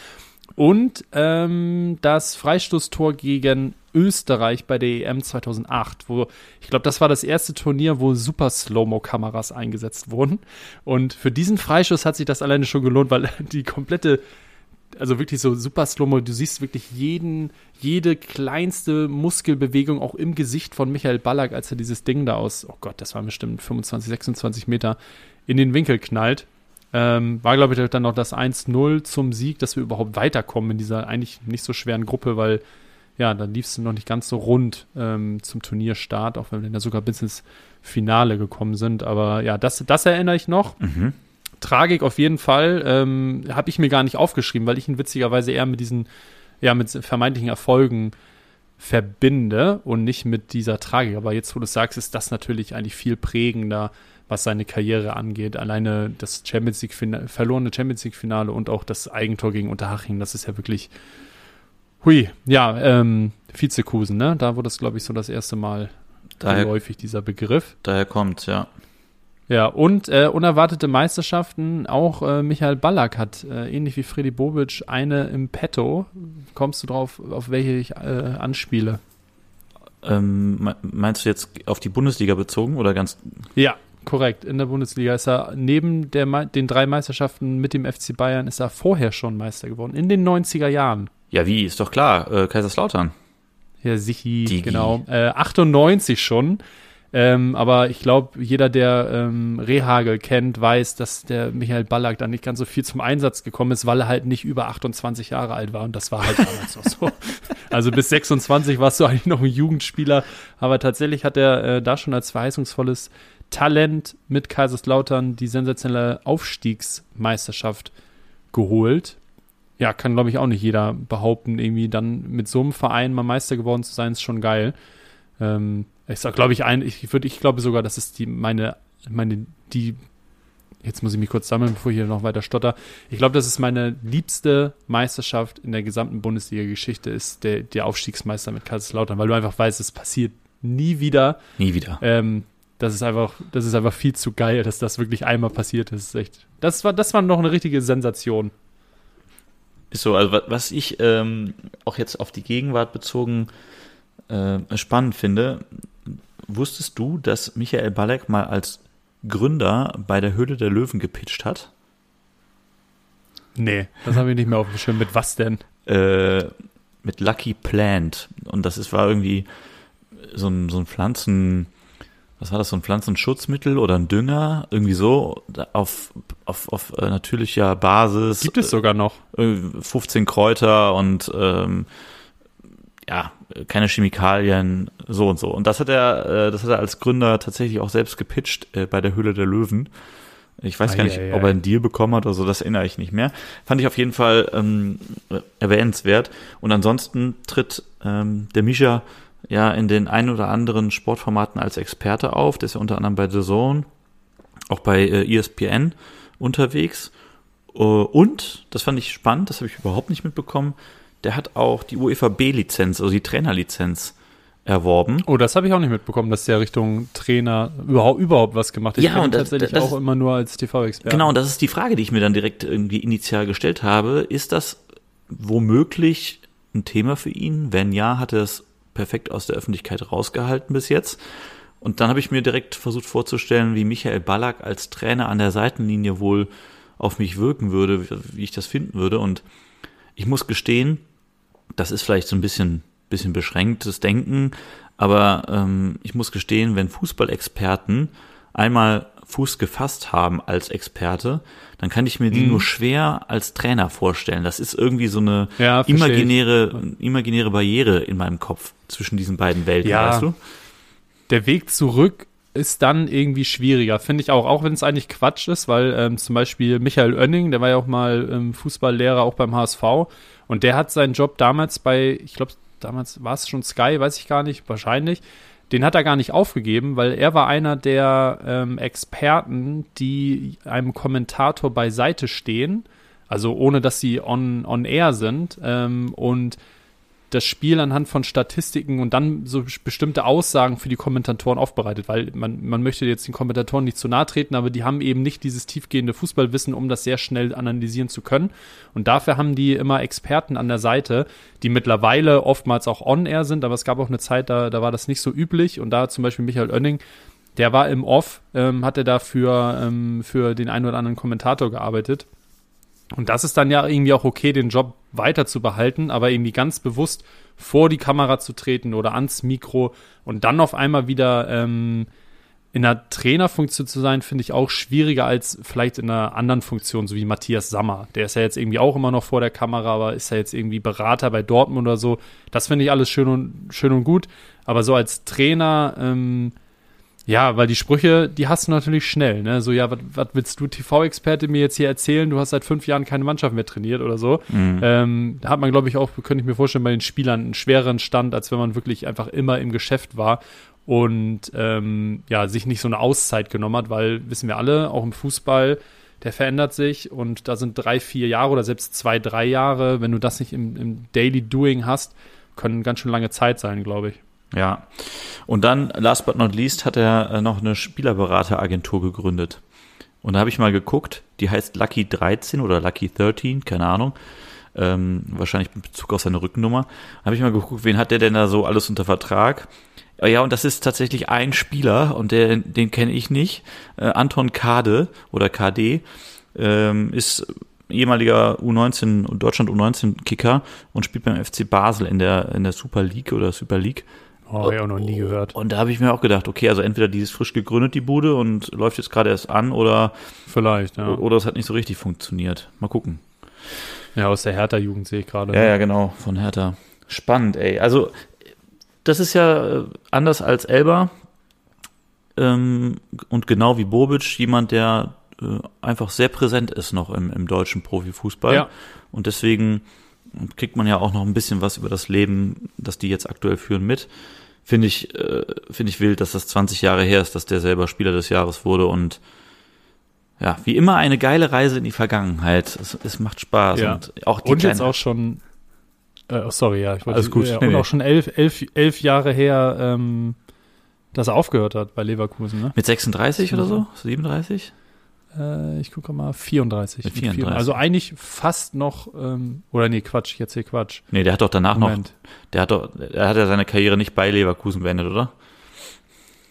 Und ähm, das Freistoßtor gegen Österreich bei der EM 2008, wo ich glaube, das war das erste Turnier, wo super Slow-Mo-Kameras eingesetzt wurden. Und für diesen Freischuss hat sich das alleine schon gelohnt, weil die komplette, also wirklich so super Slow-Mo, du siehst wirklich jeden, jede kleinste Muskelbewegung auch im Gesicht von Michael Ballack, als er dieses Ding da aus, oh Gott, das war bestimmt 25, 26 Meter, in den Winkel knallt. Ähm, war, glaube ich, dann noch das 1-0 zum Sieg, dass wir überhaupt weiterkommen in dieser eigentlich nicht so schweren Gruppe, weil ja, dann lief es noch nicht ganz so rund ähm, zum Turnierstart, auch wenn wir dann sogar bis ins Finale gekommen sind. Aber ja, das, das erinnere ich noch. Mhm. Tragik auf jeden Fall. Ähm, Habe ich mir gar nicht aufgeschrieben, weil ich ihn witzigerweise eher mit diesen, ja, mit vermeintlichen Erfolgen verbinde und nicht mit dieser Tragik. Aber jetzt, wo du es sagst, ist das natürlich eigentlich viel prägender, was seine Karriere angeht. Alleine das Champions League verlorene Champions League Finale und auch das Eigentor gegen Unterhaching, das ist ja wirklich Hui, ja, ähm, Vizekusen, ne? Da wurde das, glaube ich, so das erste Mal daher, häufig dieser Begriff. Daher kommt, ja. Ja, und äh, unerwartete Meisterschaften, auch äh, Michael Ballack hat, äh, ähnlich wie Freddy Bobic, eine im Petto. Kommst du drauf, auf welche ich äh, anspiele? Ähm, meinst du jetzt auf die Bundesliga bezogen oder ganz? Ja, korrekt. In der Bundesliga ist er neben der, den drei Meisterschaften mit dem FC Bayern ist er vorher schon Meister geworden, in den 90er Jahren. Ja, wie? Ist doch klar. Äh, Kaiserslautern. Ja, Sichi, Digi. genau. Äh, 98 schon. Ähm, aber ich glaube, jeder, der ähm, Rehagel kennt, weiß, dass der Michael Ballack da nicht ganz so viel zum Einsatz gekommen ist, weil er halt nicht über 28 Jahre alt war. Und das war halt damals auch so. Also bis 26 warst du eigentlich noch ein Jugendspieler. Aber tatsächlich hat er äh, da schon als verheißungsvolles Talent mit Kaiserslautern die sensationelle Aufstiegsmeisterschaft geholt. Ja, kann glaube ich auch nicht jeder behaupten, irgendwie dann mit so einem Verein mal Meister geworden zu sein, ist schon geil. Ähm, ich sag, glaube ich, ein, ich würde, ich glaube sogar, das ist die, meine, meine, die, jetzt muss ich mich kurz sammeln, bevor ich hier noch weiter stotter. Ich glaube, das ist meine liebste Meisterschaft in der gesamten Bundesliga-Geschichte, ist der, der Aufstiegsmeister mit Kaiserslautern, weil du einfach weißt, es passiert nie wieder. Nie wieder. Ähm, das ist einfach, das ist einfach viel zu geil, dass das wirklich einmal passiert ist echt, das war, das war noch eine richtige Sensation. Ist so, also was ich ähm, auch jetzt auf die Gegenwart bezogen äh, spannend finde, wusstest du, dass Michael Ballack mal als Gründer bei der Höhle der Löwen gepitcht hat? Nee, das habe ich nicht mehr auf dem Schirm. Mit was denn? Äh, mit Lucky Plant. Und das ist, war irgendwie so ein, so ein Pflanzen, was war das, so ein Pflanzenschutzmittel oder ein Dünger, irgendwie so, auf, auf, auf äh, natürlicher Basis. Gibt es sogar noch. 15 Kräuter und ähm, ja, keine Chemikalien, so und so. Und das hat er, äh, das hat er als Gründer tatsächlich auch selbst gepitcht äh, bei der Höhle der Löwen. Ich weiß Ei, gar nicht, ei, ob er einen Deal bekommen hat oder so, das erinnere ich nicht mehr. Fand ich auf jeden Fall ähm, erwähnenswert. Und ansonsten tritt ähm, der Mischa ja in den ein oder anderen Sportformaten als Experte auf. Der ist ja unter anderem bei The Zone, auch bei äh, ESPN unterwegs. Äh, und, das fand ich spannend, das habe ich überhaupt nicht mitbekommen, der hat auch die UEFA B-Lizenz, also die Trainerlizenz erworben. Oh, das habe ich auch nicht mitbekommen, dass der Richtung Trainer überhaupt, überhaupt was gemacht hat. Ich Ja, und das- tatsächlich das auch immer nur als TV-Experte. Genau, und das ist die Frage, die ich mir dann direkt irgendwie initial gestellt habe. Ist das womöglich ein Thema für ihn? Wenn ja, hat er es perfekt aus der Öffentlichkeit rausgehalten bis jetzt. Und dann habe ich mir direkt versucht vorzustellen, wie Michael Ballack als Trainer an der Seitenlinie wohl auf mich wirken würde, wie ich das finden würde. Und ich muss gestehen, das ist vielleicht so ein bisschen, bisschen beschränktes Denken, aber ähm, ich muss gestehen, wenn Fußballexperten einmal Fuß gefasst haben als Experte, dann kann ich mir die Mhm. nur schwer als Trainer vorstellen. Das ist irgendwie so eine Ja, imaginäre, imaginäre Barriere in meinem Kopf zwischen diesen beiden Welten, Ja. weißt du? der Weg zurück ist dann irgendwie schwieriger, finde ich auch, auch wenn es eigentlich Quatsch ist, weil ähm, zum Beispiel Michael Oenning, der war ja auch mal ähm, Fußballlehrer auch beim HSV und der hat seinen Job damals bei, ich glaube, damals war es schon Sky, weiß ich gar nicht, wahrscheinlich, den hat er gar nicht aufgegeben, weil er war einer der ähm, Experten, die einem Kommentator beiseite stehen, also ohne dass sie on, on air sind ähm, und das Spiel anhand von Statistiken und dann so bestimmte Aussagen für die Kommentatoren aufbereitet, weil man, man möchte jetzt den Kommentatoren nicht zu nahe treten, aber die haben eben nicht dieses tiefgehende Fußballwissen, um das sehr schnell analysieren zu können. Und dafür haben die immer Experten an der Seite, die mittlerweile oftmals auch on-air sind, aber es gab auch eine Zeit, da, da war das nicht so üblich. Und da zum Beispiel Michael Oenning, der war im Off, ähm, hat er dafür ähm, für den einen oder anderen Kommentator gearbeitet. Und das ist dann ja irgendwie auch okay, den Job weiter zu behalten, aber irgendwie ganz bewusst vor die Kamera zu treten oder ans Mikro und dann auf einmal wieder ähm, in einer Trainerfunktion zu sein, finde ich auch schwieriger als vielleicht in einer anderen Funktion, so wie Matthias Sammer. Der ist ja jetzt irgendwie auch immer noch vor der Kamera, aber ist ja jetzt irgendwie Berater bei Dortmund oder so. Das finde ich alles schön und, schön und gut. Aber so als Trainer, ähm, ja, weil die Sprüche, die hast du natürlich schnell, ne? So, ja, was willst du, TV-Experte, mir jetzt hier erzählen? Du hast seit fünf Jahren keine Mannschaft mehr trainiert oder so. Ähm, da hat man, glaube ich, auch, könnte ich mir vorstellen, bei den Spielern einen schwereren Stand, als wenn man wirklich einfach immer im Geschäft war und ähm, ja, sich nicht so eine Auszeit genommen hat, weil, wissen wir alle, auch im Fußball, der verändert sich und da sind drei, vier Jahre oder selbst zwei, drei Jahre, wenn du das nicht im, im Daily Doing hast, können ganz schön lange Zeit sein, glaube ich. Ja. Und dann, last but not least, hat er äh, noch eine Spielerberateragentur gegründet. Und da habe ich mal geguckt, die heißt Lucky 13 oder Lucky 13, keine Ahnung. Ähm, wahrscheinlich mit Bezug auf seine Rückennummer. Habe ich mal geguckt, wen hat der denn da so alles unter Vertrag? Äh, Ja, und das ist tatsächlich ein Spieler und der, den kenne ich nicht. Äh, Anton Kade oder KD ähm, ist ehemaliger U19 und Deutschland U19 Kicker und spielt beim FC Basel in der in der Super League oder Super League. Oh, hab ich auch noch nie gehört. Und da habe ich mir auch gedacht, okay, also entweder die ist frisch gegründet, die Bude, und läuft jetzt gerade erst an, oder, Vielleicht, ja. oder es hat nicht so richtig funktioniert. Mal gucken. Ja, aus der Hertha-Jugend sehe ich gerade. Ja, ja, genau, von Hertha. Spannend, ey. Also, das ist ja äh, anders als Elber ähm, und genau wie Bobic, jemand, der äh, einfach sehr präsent ist noch im, im deutschen Profifußball. Ja. Und deswegen kriegt man ja auch noch ein bisschen was über das Leben, das die jetzt aktuell führen mit. Finde ich, äh, finde ich wild, dass das 20 Jahre her ist, dass der selber Spieler des Jahres wurde und ja, wie immer eine geile Reise in die Vergangenheit. Es, es macht Spaß Ja. und auch die Und jetzt auch schon, äh, oh, sorry, ja, ich wollte, Alles gut. Ja, und nee. auch schon elf, elf, elf Jahre her, ähm, dass er aufgehört hat bei Leverkusen, ne? mit 36 oder so, 37. Äh, ich gucke mal, 34. Mit 34. Also eigentlich fast noch, ähm, oder nee, Quatsch, ich erzähl Quatsch. Nee, der hat doch danach noch, Moment. der hat doch, er hat ja seine Karriere nicht bei Leverkusen beendet, oder?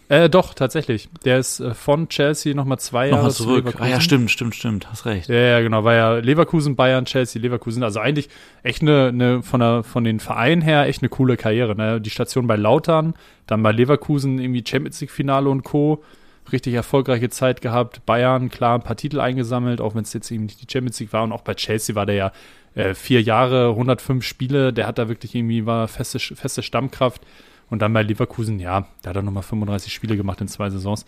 Äh, doch, tatsächlich. Der ist äh, von Chelsea nochmal zwei Jahre Nochmal zu zurück. Leverkusen. Ah ja, stimmt, stimmt, stimmt, hast recht. Ja, ja, genau, war ja Leverkusen, Bayern, Chelsea, Leverkusen. Also eigentlich echt eine, eine von, der, von den Vereinen her echt eine coole Karriere. Ne? Die Station bei Lautern, dann bei Leverkusen irgendwie Champions League Finale und Co. Richtig erfolgreiche Zeit gehabt. Bayern, klar, ein paar Titel eingesammelt, auch wenn es jetzt eben nicht die Champions League war. Und auch bei Chelsea war der ja äh, vier Jahre, 105 Spiele. Der hat da wirklich irgendwie, war feste, feste Stammkraft. Und dann bei Leverkusen, ja, da hat er nochmal 35 Spiele gemacht in zwei Saisons.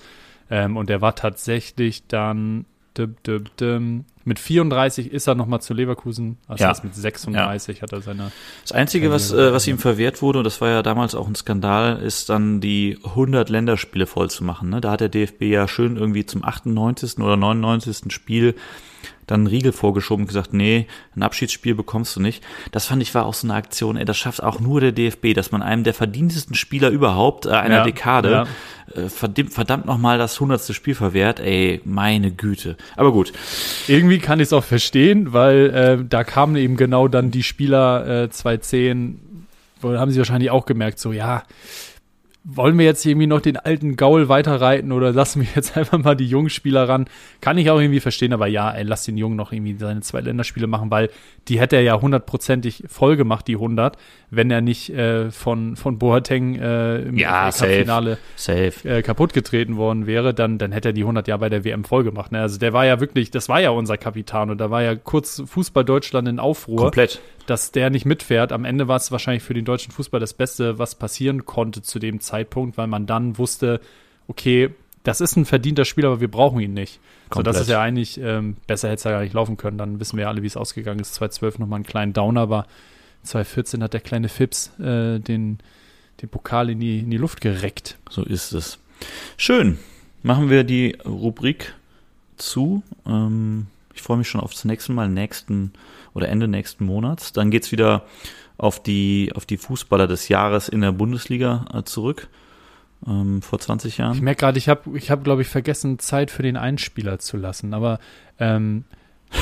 Ähm, und der war tatsächlich dann dim, dim, dim, mit 34 ist er nochmal zu Leverkusen. Also Ja. mit 36 hat er seine. Das Einzige, was, äh, was ihm verwehrt wurde, und das war ja damals auch ein Skandal, ist dann die 100 Länderspiele voll zu machen. Ne? Da hat der DFB ja schön irgendwie zum 98. oder 99. Spiel dann einen Riegel vorgeschoben und gesagt, nee, ein Abschiedsspiel bekommst du nicht. Das fand ich war auch so eine Aktion, ey, das schafft auch nur der DFB, dass man einem der verdientesten Spieler überhaupt, äh, einer Ja, Dekade, ja. äh, verdammt, verdammt nochmal das 100. Spiel verwehrt, ey, meine Güte. Aber gut, Irgendwie kann ich es auch verstehen, weil äh, da kamen eben genau dann die Spieler äh, 2010, wo haben sie wahrscheinlich auch gemerkt, so ja, wollen wir jetzt irgendwie noch den alten Gaul weiterreiten oder lassen wir jetzt einfach mal die jungen Spieler ran? Kann ich auch irgendwie verstehen, aber ja, ey, lass den Jungen noch irgendwie seine zwei Länderspiele machen, weil die hätte er ja hundertprozentig voll gemacht, die 100, wenn er nicht äh, von, von Boateng äh, im Ja. Finale äh, kaputt getreten worden wäre, dann, dann hätte er die 100 Jahre bei der WM voll gemacht. Ne? Also der war ja wirklich, das war ja unser Kapitan und da war ja kurz Fußball Deutschland in Aufruhr, Komplett. dass der nicht mitfährt. Am Ende war es wahrscheinlich für den deutschen Fußball das Beste, was passieren konnte zu dem Zeitpunkt, weil man dann wusste, okay, das ist ein verdienter Spieler, aber wir brauchen ihn nicht. So, das ist ja eigentlich, ähm, besser hätte es ja gar nicht laufen können. Dann wissen wir ja alle, wie es ausgegangen ist. 2012 nochmal einen kleinen Downer, aber 2014 hat der kleine Fips äh, den, den Pokal in die, in die Luft gereckt. So ist es. Schön. Machen wir die Rubrik zu. Ähm, ich freue mich schon aufs nächste Mal, nächsten oder Ende nächsten Monats. Dann geht's wieder auf die, auf die Fußballer des Jahres in der Bundesliga äh, zurück. Ähm, vor 20 Ich Jahren. merke gerade, ich habe, ich hab, glaube ich, vergessen, Zeit für den Einspieler zu lassen. Aber ähm,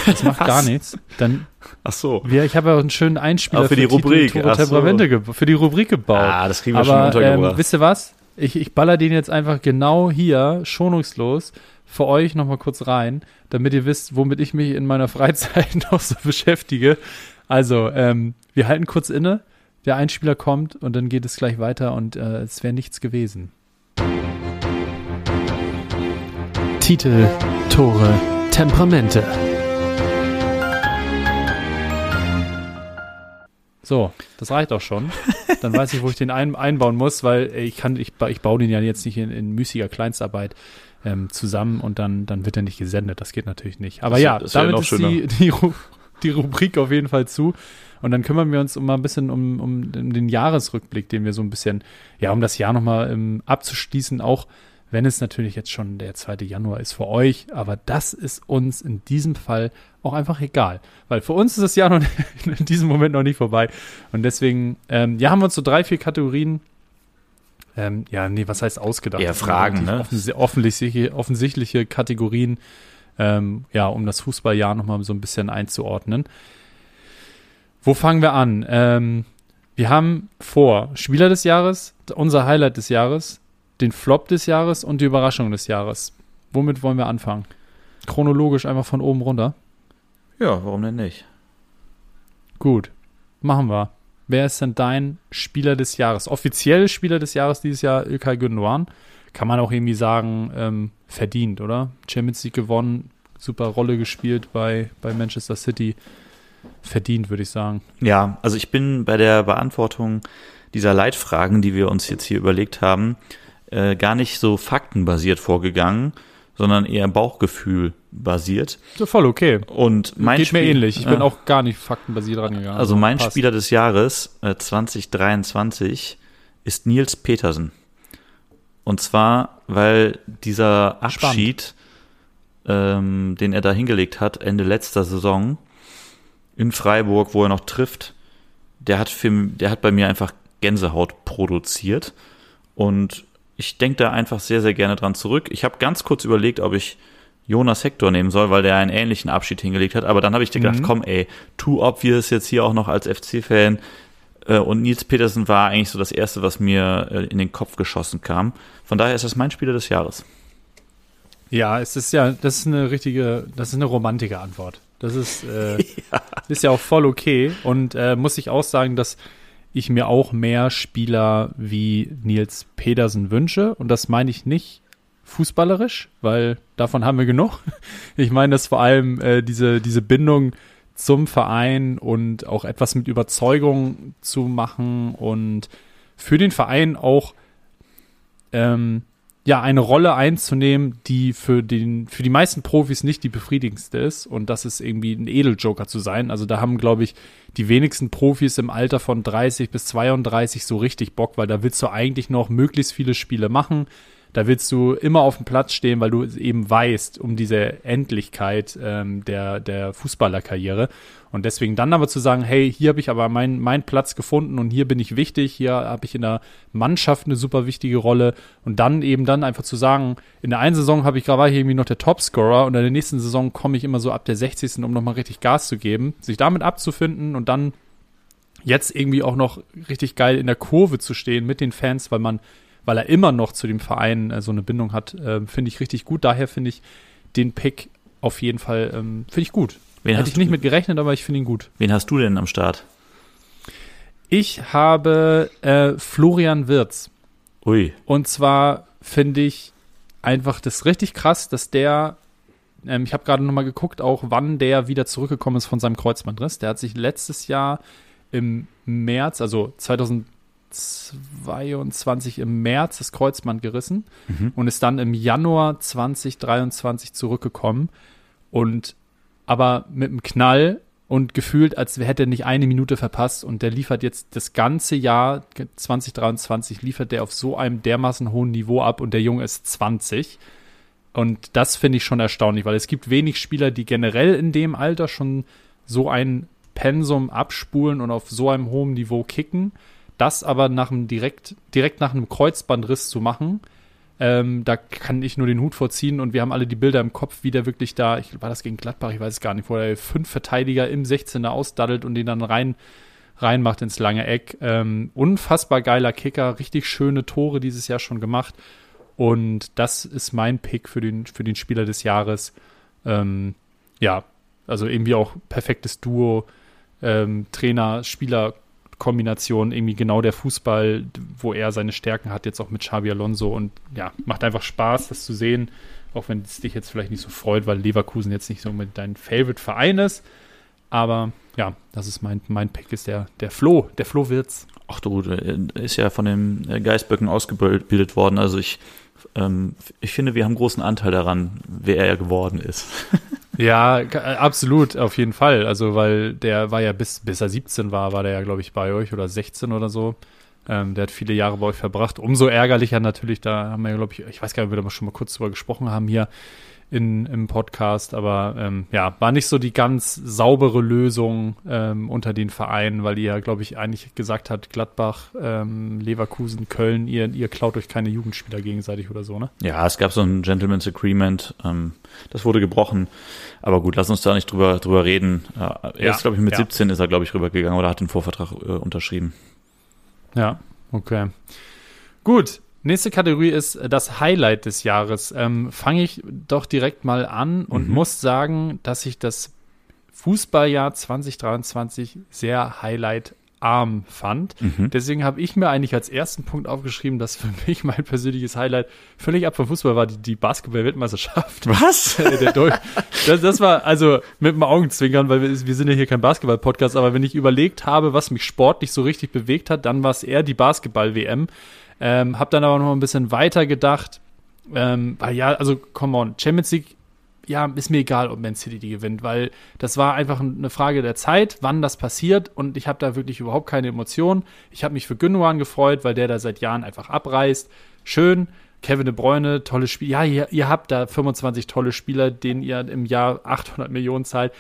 das macht gar nichts. Dann, Ach so. wir, ich habe ja auch einen schönen Einspieler Aber für die Rubrik, so. Für die Rubrik gebaut. Ah, das kriegen wir Aber schon ähm, untergebracht. wisst ihr was? Ich, ich baller den jetzt einfach genau hier, schonungslos, für euch nochmal kurz rein, damit ihr wisst, womit ich mich in meiner Freizeit noch so beschäftige. Also, ähm, wir halten kurz inne, der Einspieler kommt und dann geht es gleich weiter und äh, es wäre nichts gewesen. Titel, Tore, Temperamente. So, das reicht auch schon. Dann weiß ich, wo ich den ein, einbauen muss, weil ich kann, ich, ich baue den ja jetzt nicht in, in müßiger Kleinstarbeit ähm, zusammen und dann, dann wird er nicht gesendet. Das geht natürlich nicht. Aber Das ja, das damit ist die, die, Ru- die Rubrik auf jeden Fall zu. Und dann kümmern wir uns um mal ein bisschen um, um den Jahresrückblick, den wir so ein bisschen, ja, um das Jahr nochmal ähm, abzuschließen, auch wenn es natürlich jetzt schon der 2. Januar ist für euch, aber das ist uns in diesem Fall auch einfach egal, weil für uns ist das Jahr noch in diesem Moment noch nicht vorbei und deswegen, ähm, ja, haben wir uns so drei, vier Kategorien, ähm, ja, nee, was heißt ausgedacht? Eher Fragen, ne? offensi- offensichtliche, offensichtliche Kategorien, ähm, ja, um das Fußballjahr nochmal so ein bisschen einzuordnen. Wo fangen wir an? Ähm, wir haben vor Spieler des Jahres, unser Highlight des Jahres, den Flop des Jahres und die Überraschung des Jahres. Womit wollen wir anfangen? Chronologisch einfach von oben runter. ja, warum denn nicht? Gut, machen wir. Wer ist denn dein Spieler des Jahres? Offiziell Spieler des Jahres dieses Jahr Ilkay Gündoğan. Kann man auch irgendwie sagen, ähm, verdient, oder? Champions League gewonnen, super Rolle gespielt bei, bei Manchester City. Verdient, würde ich sagen. Ja, also ich bin bei der Beantwortung dieser Leitfragen, die wir uns jetzt hier überlegt haben, äh, gar nicht so faktenbasiert vorgegangen, sondern eher Bauchgefühl basiert. So voll okay. Und mein Geht mir Spiel- ähnlich. Ich Ja. bin auch gar nicht faktenbasiert rangegangen. Also mein passt. Spieler des Jahres äh, 2023 ist Nils Petersen. Und zwar, weil dieser Abschied, ähm, den er da hingelegt hat, Ende letzter Saison in Freiburg, wo er noch trifft, der hat, für, der hat bei mir einfach Gänsehaut produziert. Und ich denke da einfach sehr, sehr gerne dran zurück. Ich habe ganz kurz überlegt, ob ich Jonas Hector nehmen soll, weil der einen ähnlichen Abschied hingelegt hat. Aber dann habe ich dir gedacht, Mhm. komm, ey, too obvious jetzt hier auch noch als FC-Fan. Äh, Und Nils Petersen war eigentlich so das Erste, was mir äh, in den Kopf geschossen kam. Von daher ist das mein Spieler des Jahres. Ja, es ist ja, das ist eine richtige, das ist eine romantische Antwort. Das ist, äh, ist ja auch voll okay. Und äh, muss ich auch sagen, dass ich mir auch mehr Spieler wie Nils Pedersen wünsche. Und das meine ich nicht fußballerisch, weil davon haben wir genug. Ich meine das vor allem äh, diese, diese Bindung zum Verein und auch etwas mit Überzeugung zu machen und für den Verein auch ähm, ja, eine Rolle einzunehmen, die für den, für die meisten Profis nicht die befriedigendste ist. Und das ist irgendwie ein Edeljoker zu sein. Also da haben, glaube ich, die wenigsten Profis im Alter von 30 bis 32 so richtig Bock, weil da willst du eigentlich noch möglichst viele Spiele machen. Da willst du immer auf dem Platz stehen, weil du eben weißt um diese Endlichkeit ähm, der, der Fußballerkarriere. Und deswegen dann aber zu sagen, hey, hier habe ich aber meinen mein Platz gefunden und hier bin ich wichtig, hier habe ich in der Mannschaft eine super wichtige Rolle und dann eben dann einfach zu sagen, in der einen Saison habe ich gerade irgendwie noch der Topscorer und in der nächsten Saison komme ich immer so ab der 60. um nochmal richtig Gas zu geben, sich damit abzufinden und dann jetzt irgendwie auch noch richtig geil in der Kurve zu stehen mit den Fans, weil man, weil er immer noch zu dem Verein äh, so eine Bindung hat, äh, finde ich richtig gut. Daher finde ich den Pick auf jeden Fall, ähm, finde ich gut. Wen Hätte ich nicht mit gerechnet, aber ich finde ihn gut. wen hast du denn am Start? Ich habe äh, Florian Wirz. Ui, Und zwar finde ich einfach das richtig krass, dass der, ähm, ich habe gerade nochmal geguckt, auch wann der wieder zurückgekommen ist von seinem Kreuzbandriss. Der hat sich letztes Jahr im März, also 2022 im März das Kreuzband gerissen Mhm. und ist dann im Januar 2023 zurückgekommen und aber mit einem Knall und gefühlt, als hätte er nicht eine Minute verpasst und der liefert jetzt das ganze Jahr 2023 liefert der auf so einem dermaßen hohen Niveau ab und der Junge ist 20 und das finde ich schon erstaunlich, weil es gibt wenig Spieler, die generell in dem Alter schon so ein Pensum abspulen und auf so einem hohen Niveau kicken. Das aber nach einem direkt, direkt nach einem Kreuzbandriss zu machen, ähm, da kann ich nur den Hut vorziehen und wir haben alle die Bilder im Kopf, wie der wirklich da, ich, war das gegen Gladbach, ich weiß es gar nicht, wo er fünf Verteidiger im 16er ausdaddelt und den dann rein reinmacht ins lange Eck. Ähm, unfassbar geiler Kicker, richtig schöne Tore dieses Jahr schon gemacht. Und das ist mein Pick für den, für den Spieler des Jahres. Ähm, ja, also irgendwie auch perfektes Duo, ähm, Trainer-Spieler-Kombination, irgendwie genau der Fußball, wo er seine Stärken hat, jetzt auch mit Xabi Alonso. Und ja, macht einfach Spaß, das zu sehen, auch wenn es dich jetzt vielleicht nicht so freut, weil Leverkusen jetzt nicht so mit dein Favorite-Verein ist. Aber ja, das ist mein, mein Pick, ist der, der Flo, der Flo Wirtz. ach du, der ist ja von den äh, Geißböcken ausgebildet worden. Also ich, ähm, ich finde, wir haben großen Anteil daran, wer er geworden ist. Ja, äh, absolut, auf jeden Fall. Also, weil der war ja bis, bis er 17 war, war der ja, glaube ich, bei euch oder 16 oder so. Ähm, der hat viele Jahre bei euch verbracht. Umso ärgerlicher natürlich, da haben wir, glaube ich, ich weiß gar nicht, ob wir da schon mal kurz drüber gesprochen haben hier in, im Podcast, aber ähm, ja, war nicht so die ganz saubere Lösung ähm, unter den Vereinen, weil ihr, glaube ich, eigentlich gesagt hat, Gladbach, ähm, Leverkusen, Köln, ihr, ihr klaut euch keine Jugendspieler gegenseitig oder so, ne? Ja, es gab so ein Gentleman's Agreement, ähm, das wurde gebrochen. Aber gut, lass uns da nicht drüber, drüber reden. Äh, er Ja, ist, glaube ich, mit ja. 17 ist er, glaube ich, rübergegangen oder hat den Vorvertrag äh, unterschrieben. Ja, okay. Gut, nächste Kategorie ist äh, das Highlight des Jahres. Ähm, Fange ich doch direkt mal an und Mhm. muss sagen, dass ich das Fußballjahr 2023 sehr highlightarm fand. Mhm. Deswegen habe ich mir eigentlich als ersten Punkt aufgeschrieben, dass für mich mein persönliches Highlight völlig ab vom Fußball war, die, die Basketball-Weltmeisterschaft. Was? Äh, das, das war also mit dem Augenzwinkern, weil wir, wir sind ja hier kein Basketball-Podcast, aber wenn ich überlegt habe, was mich sportlich so richtig bewegt hat, dann war es eher die Basketball-WM. Ähm, hab dann aber noch ein bisschen weiter gedacht Ähm, weil ja, also come on, Champions League, ja, ist mir egal, ob Man City die gewinnt, weil das war einfach eine Frage der Zeit, wann das passiert und ich habe da wirklich überhaupt keine Emotionen. Ich habe mich für Gündogan gefreut, weil der da seit Jahren einfach abreißt. Schön. Kevin de Bruyne, tolle Spiel. Ja, ihr, ihr habt da 25 tolle Spieler, denen ihr im Jahr 800 Millionen zahlt.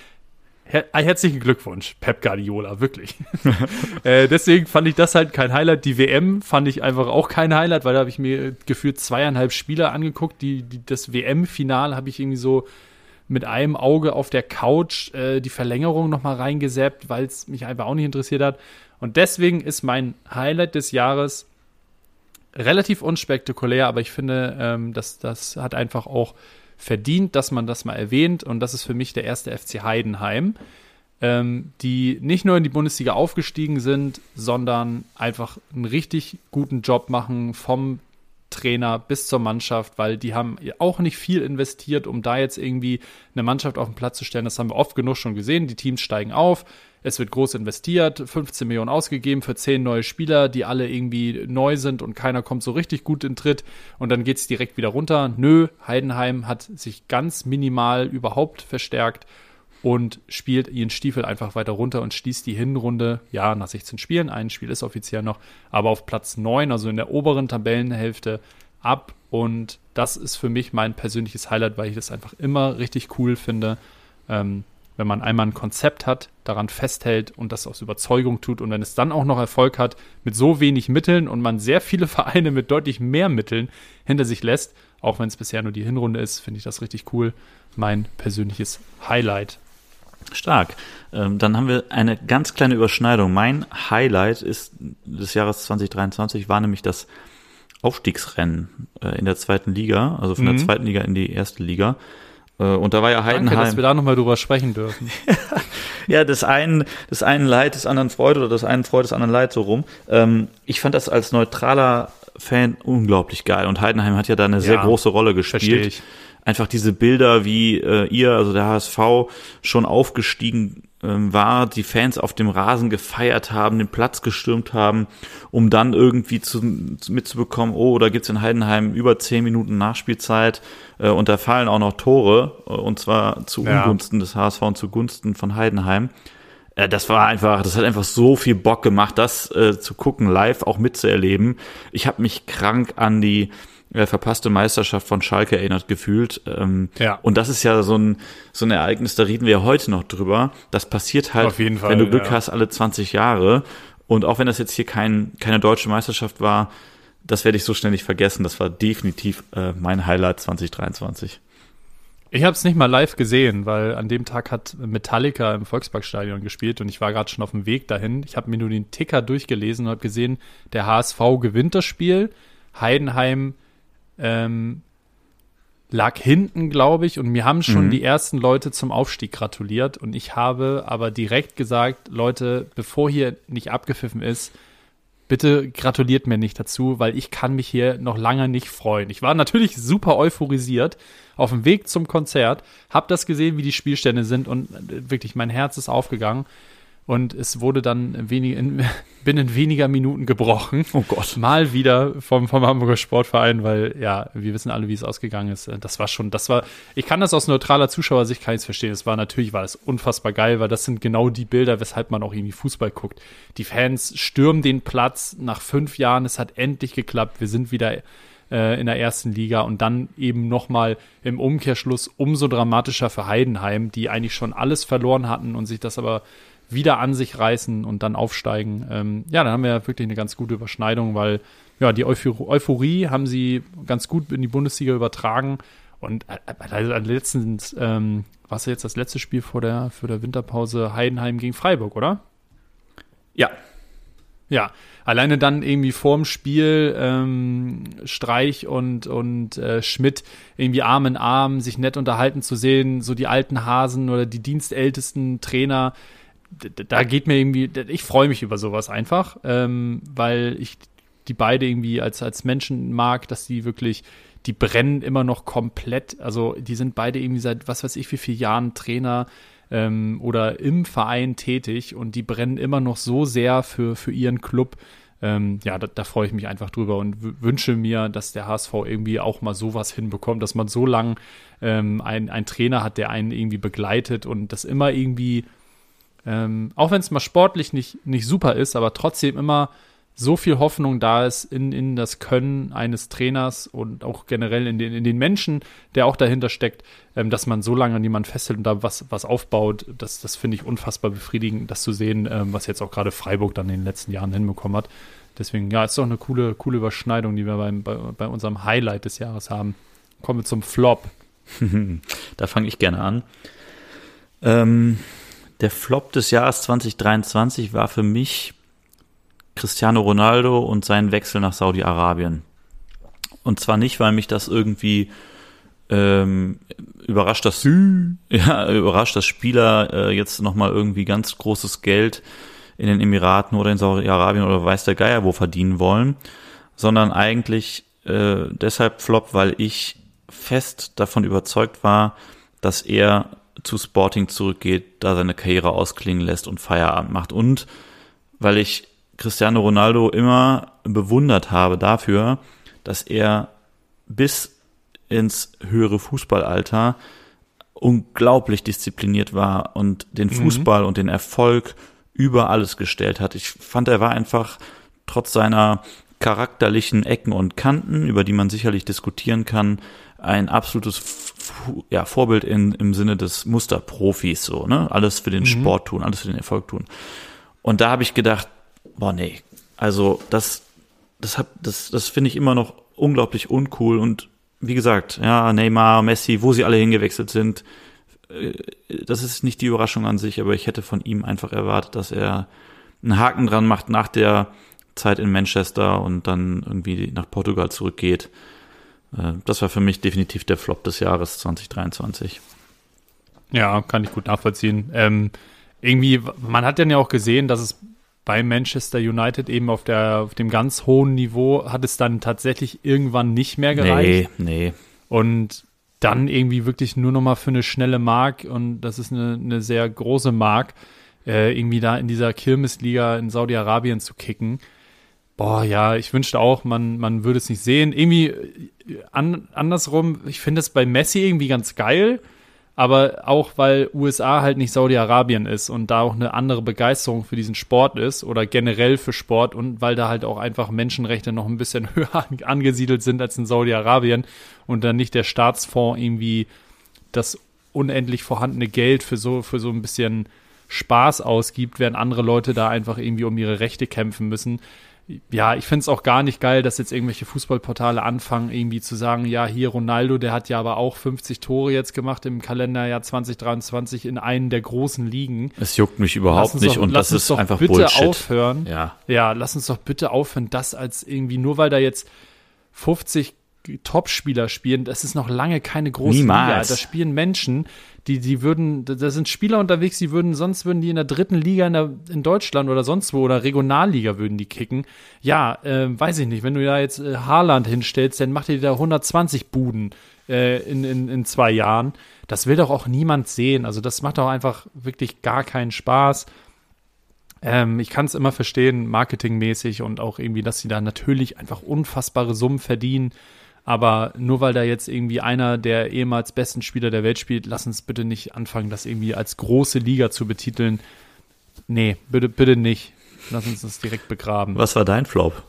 Her ah, herzlichen Glückwunsch, Pep Guardiola, wirklich. äh, deswegen fand ich das halt kein Highlight. Die WM fand ich einfach auch kein Highlight, weil da habe ich mir gefühlt zweieinhalb Spieler angeguckt. Die, die das WM-Final habe ich irgendwie so mit einem Auge auf der Couch äh, die Verlängerung nochmal reingesäppt, weil es mich einfach auch nicht interessiert hat. Und deswegen ist mein Highlight des Jahres relativ unspektakulär, aber ich finde, ähm, dass das hat einfach auch verdient, dass man das mal erwähnt. Und das ist für mich der erste FC Heidenheim, ähm, die nicht nur in die Bundesliga aufgestiegen sind, sondern einfach einen richtig guten Job machen vom Trainer bis zur Mannschaft, weil die haben auch nicht viel investiert, um da jetzt irgendwie eine Mannschaft auf den Platz zu stellen. Das haben wir oft genug schon gesehen. Die Teams steigen auf, es wird groß investiert, 15 Millionen ausgegeben für 10 neue Spieler, die alle irgendwie neu sind und keiner kommt so richtig gut in Tritt. Und dann geht es direkt wieder runter. Nö, Heidenheim hat sich ganz minimal überhaupt verstärkt und spielt ihren Stiefel einfach weiter runter und schließt die Hinrunde, ja, nach 16 Spielen, ein Spiel ist offiziell noch, aber auf Platz 9, also in der oberen Tabellenhälfte ab. Und das ist für mich mein persönliches Highlight, weil ich das einfach immer richtig cool finde, ähm, wenn man einmal ein Konzept hat, daran festhält und das aus Überzeugung tut und wenn es dann auch noch Erfolg hat mit so wenig Mitteln und man sehr viele Vereine mit deutlich mehr Mitteln hinter sich lässt, auch wenn es bisher nur die Hinrunde ist, finde ich das richtig cool. Mein persönliches Highlight Stark. Ähm, dann haben wir eine ganz kleine Überschneidung. Mein Highlight ist des Jahres 2023 war nämlich das Aufstiegsrennen äh, in der zweiten Liga, also von mhm. der zweiten Liga in die erste Liga. Äh, und da war ja Heidenheim. Danke, dass wir da nochmal drüber sprechen dürfen. ja, des einen, des einen Leid, des anderen Freude oder des einen Freude, des anderen Leid so rum. Ähm, ich fand das als neutraler Fan unglaublich geil und Heidenheim hat ja da eine ja, sehr große Rolle gespielt. Einfach diese Bilder, wie äh, ihr, also der HSV, schon aufgestiegen ähm, war, die Fans auf dem Rasen gefeiert haben, den Platz gestürmt haben, um dann irgendwie zu, mitzubekommen, oh, da gibt's in Heidenheim über zehn Minuten Nachspielzeit äh, und da fallen auch noch Tore, äh, und zwar zu Ungunsten ja. des HSV und zugunsten von Heidenheim. Äh, das war einfach, das hat einfach so viel Bock gemacht, das äh, zu gucken, live auch mitzuerleben. Ich habe mich krank an die verpasste Meisterschaft von Schalke erinnert gefühlt. Ähm, ja. Und das ist ja so ein, so ein Ereignis, da reden wir ja heute noch drüber. Das passiert halt, Fall, wenn du Glück ja. hast, alle 20 Jahre. Und auch wenn das jetzt hier kein, keine deutsche Meisterschaft war, das werde ich so schnell nicht vergessen. Das war definitiv äh, mein Highlight 2023. Ich habe es nicht mal live gesehen, weil an dem Tag hat Metallica im Volksparkstadion gespielt und ich war gerade schon auf dem Weg dahin. Ich habe mir nur den Ticker durchgelesen und habe gesehen, der HSV gewinnt das Spiel. Heidenheim ähm, lag hinten, glaube ich, und mir haben schon mhm. die ersten Leute zum Aufstieg gratuliert. Und ich habe aber direkt gesagt, Leute, bevor hier nicht abgepfiffen ist, bitte gratuliert mir nicht dazu, weil ich kann mich hier noch lange nicht freuen. Ich war natürlich super euphorisiert auf dem Weg zum Konzert, habe das gesehen, wie die Spielstände sind und wirklich mein Herz ist aufgegangen und es wurde dann wenig, in, binnen weniger Minuten gebrochen. Oh Gott. Mal wieder vom, vom Hamburger Sportverein, weil ja, wir wissen alle, wie es ausgegangen ist. Das war schon, das war, ich kann das aus neutraler Zuschauersicht kann ich verstehen. Es war natürlich, war das unfassbar geil, weil das sind genau die Bilder, weshalb man auch irgendwie Fußball guckt. Die Fans stürmen den Platz nach fünf Jahren, es hat endlich geklappt, wir sind wieder äh, in der ersten Liga und dann eben nochmal im Umkehrschluss umso dramatischer für Heidenheim, die eigentlich schon alles verloren hatten und sich das aber wieder an sich reißen und dann aufsteigen. Ähm, ja, dann haben wir wirklich eine ganz gute Überschneidung, weil ja, die Euphor Euphorie haben sie ganz gut in die Bundesliga übertragen. Und also letztens, ähm, was jetzt das letzte Spiel vor der, für der Winterpause Heidenheim gegen Freiburg, oder? Ja. Ja, alleine dann irgendwie vorm Spiel ähm, Streich und, und äh, Schmidt irgendwie Arm in Arm sich nett unterhalten zu sehen, so die alten Hasen oder die dienstältesten Trainer, da geht mir irgendwie, ich freue mich über sowas einfach, ähm, weil ich die beide irgendwie als, als Menschen mag, dass die wirklich, die brennen immer noch komplett. Also die sind beide irgendwie seit was weiß ich wie vielen Jahren Trainer ähm, oder im Verein tätig und die brennen immer noch so sehr für, für ihren Club. Ähm, ja, da, da freue ich mich einfach drüber und wünsche mir, dass der HSV irgendwie auch mal sowas hinbekommt, dass man so lang ähm, einen Trainer hat, der einen irgendwie begleitet und das immer irgendwie, ähm, auch wenn es mal sportlich nicht, nicht super ist, aber trotzdem immer so viel Hoffnung da ist in, in das Können eines Trainers und auch generell in den, in den Menschen, der auch dahinter steckt, ähm, dass man so lange an jemanden festhält und da was, was aufbaut, das, das finde ich unfassbar befriedigend, das zu sehen, ähm, was jetzt auch gerade Freiburg dann in den letzten Jahren hinbekommen hat. Deswegen, ja, ist doch eine coole, coole Überschneidung, die wir beim, bei, bei unserem Highlight des Jahres haben. Kommen wir zum Flop. da fange ich gerne an. Ähm, der Flop des Jahres 2023 war für mich Cristiano Ronaldo und seinen Wechsel nach Saudi-Arabien. Und zwar nicht, weil mich das irgendwie ähm, überrascht, dass ja, überrascht, dass Spieler äh, jetzt nochmal irgendwie ganz großes Geld in den Emiraten oder in Saudi-Arabien oder weiß der Geier wo verdienen wollen, sondern eigentlich äh, deshalb Flop, weil ich fest davon überzeugt war, dass er zu Sporting zurückgeht, da seine Karriere ausklingen lässt und Feierabend macht und weil ich Cristiano Ronaldo immer bewundert habe dafür, dass er bis ins höhere Fußballalter unglaublich diszipliniert war und den mhm. Fußball mhm. und den Erfolg über alles gestellt hat. Ich fand, er war einfach trotz seiner charakterlichen Ecken und Kanten, über die man sicherlich diskutieren kann, ein absolutes ja, Vorbild in, im Sinne des Musterprofis, so, ne? Alles für den mhm. Sport tun, alles für den Erfolg tun. Und da habe ich gedacht, boah, nee. Also das, das hab, das, das finde ich immer noch unglaublich uncool und wie gesagt, ja, Neymar, Messi, wo sie alle hingewechselt sind, äh, das ist nicht die Überraschung an sich, aber ich hätte von ihm einfach erwartet, dass er einen Haken dran macht nach der Zeit in Manchester und dann irgendwie nach Portugal zurückgeht. Äh, das war für mich definitiv der Flop des Jahres 2023. Ja, kann ich gut nachvollziehen. Ähm, irgendwie, man hat dann ja auch gesehen, dass es bei Manchester United eben auf, der, auf dem ganz hohen Niveau hat es dann tatsächlich irgendwann nicht mehr gereicht. Nee, nee. Und dann irgendwie wirklich nur noch mal für eine schnelle Mark und das ist eine, eine sehr große Mark, äh, irgendwie da in dieser Kirmesliga in Saudi-Arabien zu kicken. Boah, ja, ich wünschte auch, man, man würde es nicht sehen. Irgendwie äh, an, andersrum, ich finde es bei Messi irgendwie ganz geil, aber auch weil USA halt nicht Saudi-Arabien ist und da auch eine andere Begeisterung für diesen Sport ist oder generell für Sport und weil da halt auch einfach Menschenrechte noch ein bisschen höher angesiedelt sind als in Saudi-Arabien und dann nicht der Staatsfonds irgendwie das unendlich vorhandene Geld für so, für so ein bisschen Spaß ausgibt, während andere Leute da einfach irgendwie um ihre Rechte kämpfen müssen ja, ich finde es auch gar nicht geil, dass jetzt irgendwelche Fußballportale anfangen, irgendwie zu sagen, ja, hier Ronaldo, der hat ja aber auch 50 Tore jetzt gemacht im Kalenderjahr 2023 in einen der großen Ligen. Es juckt mich überhaupt nicht doch, und das ist einfach bitte Bullshit. aufhören. Ja. ja, lass uns doch bitte aufhören, das als irgendwie, nur weil da jetzt 50 Top-Spieler spielen, das ist noch lange keine große Niemals. Liga. Da spielen Menschen, die, die würden, da sind Spieler unterwegs, die würden, sonst würden die in der dritten Liga in, der, in Deutschland oder sonst wo oder Regionalliga würden die kicken. Ja, äh, weiß ich nicht, wenn du da jetzt äh, Haaland hinstellst, dann macht ihr da 120 Buden äh, in, in, in zwei Jahren. Das will doch auch niemand sehen. Also das macht doch einfach wirklich gar keinen Spaß. Ähm, ich kann es immer verstehen, marketingmäßig und auch irgendwie, dass sie da natürlich einfach unfassbare Summen verdienen. Aber nur weil da jetzt irgendwie einer der ehemals besten Spieler der Welt spielt, lass uns bitte nicht anfangen, das irgendwie als große Liga zu betiteln. Nee, bitte, bitte nicht. Lass uns das direkt begraben. Was war dein Flop?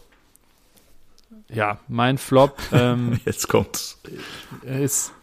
Ja, mein Flop ähm, Jetzt kommt's. ist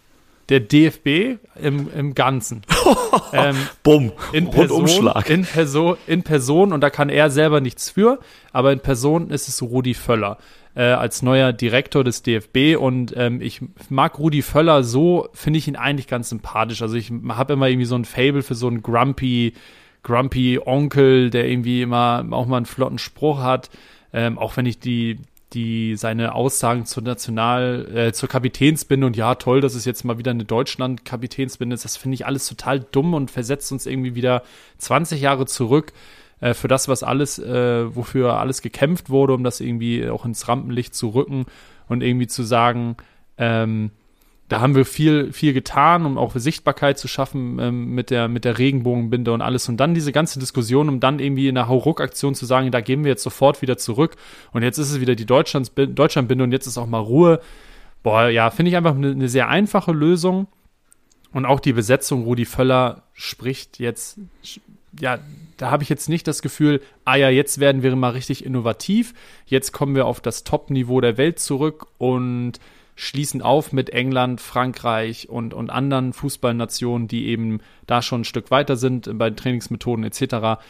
der DFB im, im Ganzen. ähm, Bumm, in Person, in, Person, in Person, und da kann er selber nichts für, aber in Person ist es Rudi Völler äh, als neuer Direktor des DFB und ähm, ich mag Rudi Völler so, finde ich ihn eigentlich ganz sympathisch. Also ich habe immer irgendwie so ein Fable für so einen grumpy, grumpy Onkel, der irgendwie immer auch mal einen flotten Spruch hat. Ähm, auch wenn ich die, die seine Aussagen zur National, äh, zur Kapitänsbinde und ja, toll, dass es jetzt mal wieder eine Deutschland-Kapitänsbinde ist, das finde ich alles total dumm und versetzt uns irgendwie wieder 20 Jahre zurück äh, für das, was alles, äh, wofür alles gekämpft wurde, um das irgendwie auch ins Rampenlicht zu rücken und irgendwie zu sagen, ähm, da haben wir viel, viel getan, um auch Sichtbarkeit zu schaffen ähm, mit, der, mit der Regenbogenbinde und alles. Und dann diese ganze Diskussion, um dann irgendwie in der Hauruck-Aktion zu sagen, da gehen wir jetzt sofort wieder zurück. Und jetzt ist es wieder die Deutschlandbinde und jetzt ist auch mal Ruhe. Boah, ja, finde ich einfach eine, eine sehr einfache Lösung. Und auch die Besetzung, Rudi Völler spricht jetzt, ja, da habe ich jetzt nicht das Gefühl, ah ja, jetzt werden wir mal richtig innovativ, jetzt kommen wir auf das Top-Niveau der Welt zurück und schließen auf mit England, Frankreich und, und anderen Fußballnationen, die eben da schon ein Stück weiter sind bei Trainingsmethoden etc.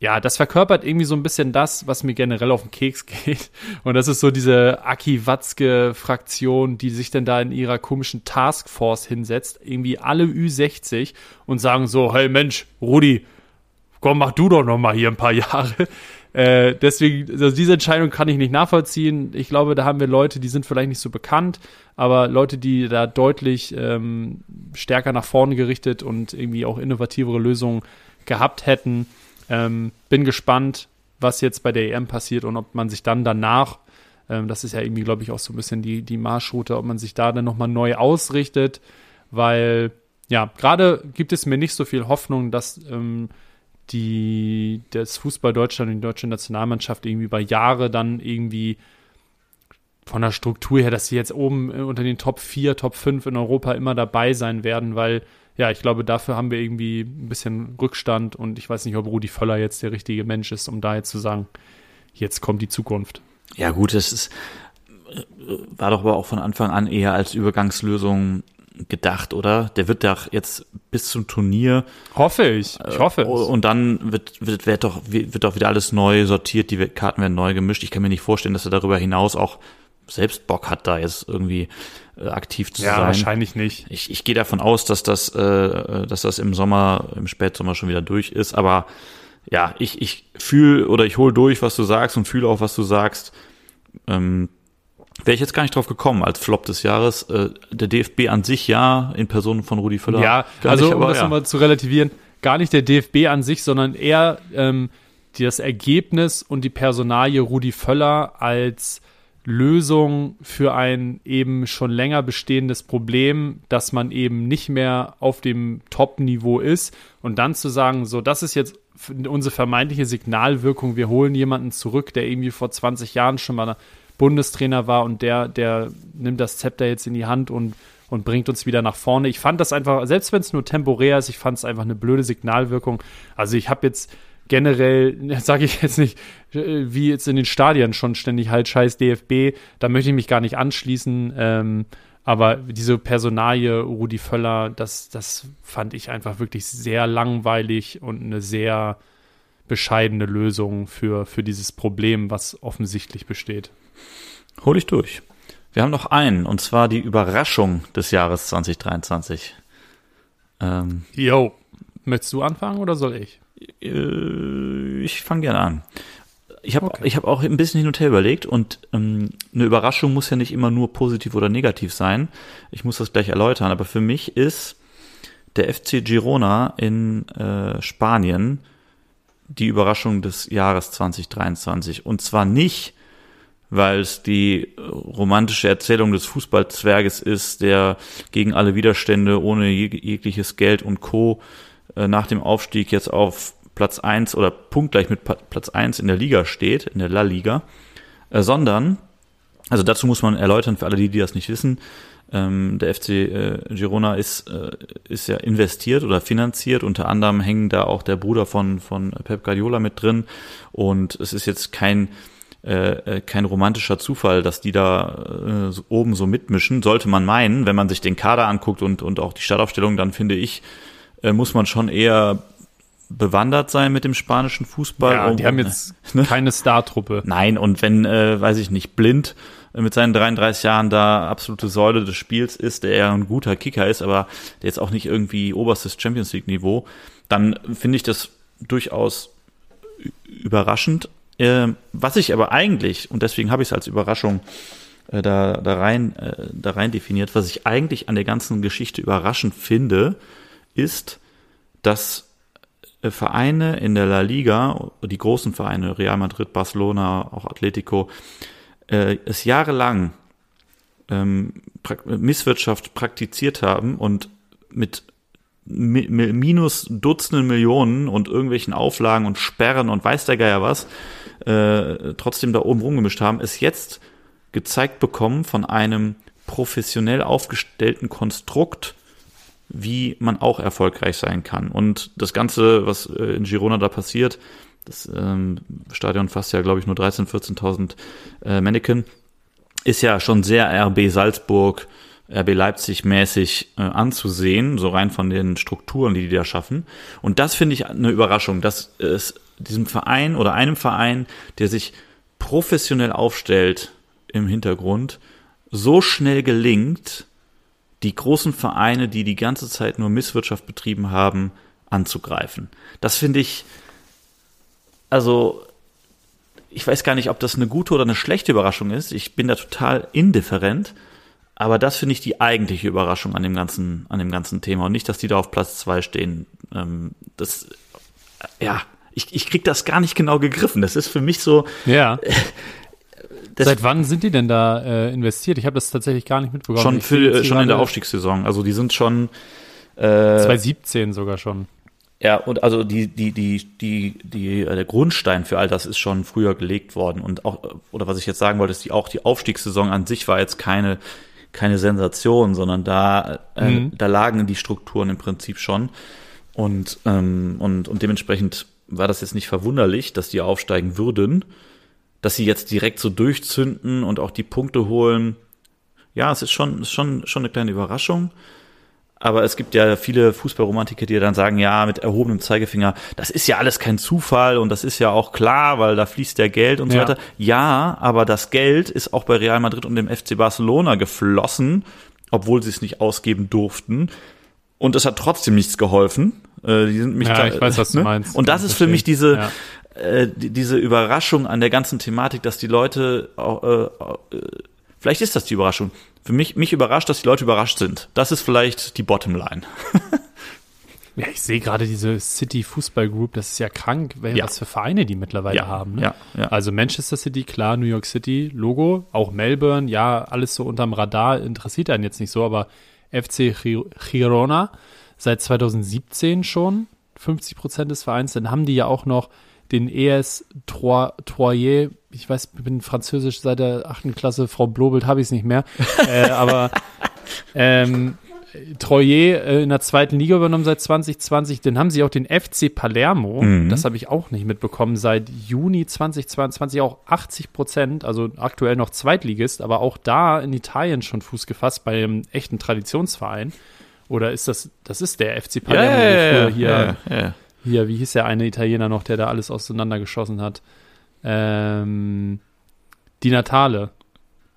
Ja, das verkörpert irgendwie so ein bisschen das, was mir generell auf den Keks geht. Und das ist so diese Aki Watzke-Fraktion, die sich dann da in ihrer komischen Taskforce hinsetzt, irgendwie alle Ü60 und sagen so, hey Mensch, Rudi, komm, mach du doch noch mal hier ein paar Jahre. Äh, deswegen, also diese Entscheidung kann ich nicht nachvollziehen. Ich glaube, da haben wir Leute, die sind vielleicht nicht so bekannt, aber Leute, die da deutlich ähm, stärker nach vorne gerichtet und irgendwie auch innovativere Lösungen gehabt hätten. Ähm, bin gespannt, was jetzt bei der EM passiert und ob man sich dann danach, ähm, das ist ja irgendwie, glaube ich, auch so ein bisschen die, die Marschroute, ob man sich da dann nochmal neu ausrichtet, weil ja, gerade gibt es mir nicht so viel Hoffnung, dass ähm, die, das Fußball Deutschland und die deutsche Nationalmannschaft irgendwie über Jahre dann irgendwie von der Struktur her, dass sie jetzt oben unter den Top 4, Top 5 in Europa immer dabei sein werden, weil ja, ich glaube, dafür haben wir irgendwie ein bisschen Rückstand und ich weiß nicht, ob Rudi Völler jetzt der richtige Mensch ist, um da jetzt zu sagen, jetzt kommt die Zukunft. Ja, gut, das ist, war doch aber auch von Anfang an eher als Übergangslösung gedacht, oder? Der wird doch jetzt bis zum Turnier. Hoffe ich. Ich hoffe es. Und dann wird, wird, wird, doch, wird doch wieder alles neu sortiert, die Karten werden neu gemischt. Ich kann mir nicht vorstellen, dass er darüber hinaus auch selbst Bock hat, da jetzt irgendwie äh, aktiv zu ja, sein. Ja, wahrscheinlich nicht. Ich, ich gehe davon aus, dass das, äh, dass das im Sommer, im Spätsommer schon wieder durch ist. Aber ja, ich, ich fühle oder ich hole durch, was du sagst und fühle auch, was du sagst. Ähm, Wäre ich jetzt gar nicht drauf gekommen als Flop des Jahres. Äh, der DFB an sich ja, in Person von Rudi Völler. Ja, also nicht, um das ja. nochmal zu relativieren, gar nicht der DFB an sich, sondern eher ähm, das Ergebnis und die Personalie Rudi Völler als Lösung für ein eben schon länger bestehendes Problem, dass man eben nicht mehr auf dem Top-Niveau ist und dann zu sagen, so, das ist jetzt unsere vermeintliche Signalwirkung, wir holen jemanden zurück, der irgendwie vor 20 Jahren schon mal Bundestrainer war und der, der nimmt das Zepter jetzt in die Hand und, und bringt uns wieder nach vorne. Ich fand das einfach, selbst wenn es nur temporär ist, ich fand es einfach eine blöde Signalwirkung. Also ich habe jetzt generell, sage ich jetzt nicht, wie jetzt in den Stadien schon ständig halt scheiß DFB, da möchte ich mich gar nicht anschließen. Ähm, aber diese Personalie Rudi Völler, das, das fand ich einfach wirklich sehr langweilig und eine sehr bescheidene Lösung für, für dieses Problem, was offensichtlich besteht. Hol ich durch. Wir haben noch einen, und zwar die Überraschung des Jahres 2023. Ähm, Yo, möchtest du anfangen oder soll ich? Äh, ich fange gerne an. Ich habe okay. hab auch ein bisschen hin und her überlegt und ähm, eine Überraschung muss ja nicht immer nur positiv oder negativ sein. Ich muss das gleich erläutern, aber für mich ist der FC Girona in äh, Spanien die Überraschung des Jahres 2023. Und zwar nicht, weil es die romantische Erzählung des Fußballzwerges ist, der gegen alle Widerstände ohne jegliches Geld und Co. Äh, nach dem Aufstieg jetzt auf Platz eins oder punktgleich mit Platz eins in der Liga steht, in der La Liga, äh, sondern, also dazu muss man erläutern für alle die, die das nicht wissen, ähm, der FC äh, Girona ist, ist ja investiert oder finanziert. Unter anderem hängen da auch der Bruder von, von Pep Guardiola mit drin. Und es ist jetzt kein äh, äh, kein romantischer Zufall, dass die da äh, oben so mitmischen. Sollte man meinen, wenn man sich den Kader anguckt und, und auch die Startaufstellung, dann finde ich, äh, muss man schon eher bewandert sein mit dem spanischen Fußball. Ja, die haben jetzt ne? keine Startruppe. Nein, und wenn, äh, weiß ich nicht, blind mit seinen 33 Jahren da absolute Säule des Spiels ist, der ja ein guter Kicker ist, aber der jetzt auch nicht irgendwie oberstes Champions League Niveau, dann finde ich das durchaus überraschend. Äh, was ich aber eigentlich, und deswegen habe ich es als Überraschung äh, da, da, rein, äh, da rein definiert, was ich eigentlich an der ganzen Geschichte überraschend finde, ist, dass äh, Vereine in der La Liga, die großen Vereine, Real Madrid, Barcelona, auch Atletico, äh, es jahrelang ähm, pra Misswirtschaft praktiziert haben und mit mi minus Dutzenden Millionen und irgendwelchen Auflagen und Sperren und weiß der Geier was, äh, trotzdem da oben rumgemischt haben, ist jetzt gezeigt bekommen von einem professionell aufgestellten Konstrukt, wie man auch erfolgreich sein kann. Und das Ganze, was äh, in Girona da passiert, das ähm, Stadion fasst ja, glaube ich, nur 13.000, 14.000 äh, Mannequin, ist ja schon sehr RB Salzburg, RB Leipzig mäßig äh, anzusehen, so rein von den Strukturen, die die da schaffen. Und das finde ich eine Überraschung, dass es diesem Verein oder einem Verein, der sich professionell aufstellt im Hintergrund, so schnell gelingt, die großen Vereine, die die ganze Zeit nur Misswirtschaft betrieben haben, anzugreifen. Das finde ich, also ich weiß gar nicht, ob das eine gute oder eine schlechte Überraschung ist. Ich bin da total indifferent. Aber das finde ich die eigentliche Überraschung an dem ganzen, an dem ganzen Thema. Und nicht, dass die da auf Platz zwei stehen. Ähm, das, ja, ich, ich krieg das gar nicht genau gegriffen. Das ist für mich so. Ja. Seit wann sind die denn da äh, investiert? Ich habe das tatsächlich gar nicht mitbekommen. Schon, für, schon in der Aufstiegssaison. Also die sind schon äh, 2017 sogar schon. Ja, und also die, die, die, die, die, äh, der Grundstein für all das ist schon früher gelegt worden. Und auch, oder was ich jetzt sagen wollte, ist die auch die Aufstiegssaison an sich war jetzt keine, keine Sensation, sondern da, äh, mhm. da lagen die Strukturen im Prinzip schon. Und, ähm, und, und dementsprechend war das jetzt nicht verwunderlich, dass die aufsteigen würden, dass sie jetzt direkt so durchzünden und auch die Punkte holen. Ja, es ist schon, ist schon, schon eine kleine Überraschung. Aber es gibt ja viele Fußballromantiker, die dann sagen, ja, mit erhobenem Zeigefinger, das ist ja alles kein Zufall und das ist ja auch klar, weil da fließt ja Geld und so ja. weiter. Ja, aber das Geld ist auch bei Real Madrid und dem FC Barcelona geflossen, obwohl sie es nicht ausgeben durften. Und es hat trotzdem nichts geholfen. Äh, die sind mich ja, da, ich weiß, was ne? du meinst. Und das ist für mich diese, ja. äh, die, diese Überraschung an der ganzen Thematik, dass die Leute, äh, äh, vielleicht ist das die Überraschung, für mich, mich überrascht, dass die Leute überrascht sind. Das ist vielleicht die Bottomline. ja, ich sehe gerade diese City Fußball Group, das ist ja krank, ja. was für Vereine die mittlerweile ja, haben. Ne? Ja. Also Manchester City, klar, New York City, Logo, auch Melbourne, ja, alles so unterm Radar, interessiert einen jetzt nicht so, aber FC Girona seit 2017 schon, 50 Prozent des Vereins, dann haben die ja auch noch den ES Troyer, ich weiß, ich bin französisch seit der achten Klasse, Frau Blobelt habe ich es nicht mehr, äh, aber ähm, Troyer äh, in der zweiten Liga übernommen seit 2020, dann haben sie auch den FC Palermo, mhm. das habe ich auch nicht mitbekommen, seit Juni 2022 auch 80 Prozent, also aktuell noch Zweitligist, aber auch da in Italien schon Fuß gefasst bei einem echten Traditionsverein. Oder ist das, das ist der FC Palermo, ja, ja, ja, hier ja, hier, wie hieß der eine Italiener noch, der da alles auseinandergeschossen hat? Ähm, die Natale.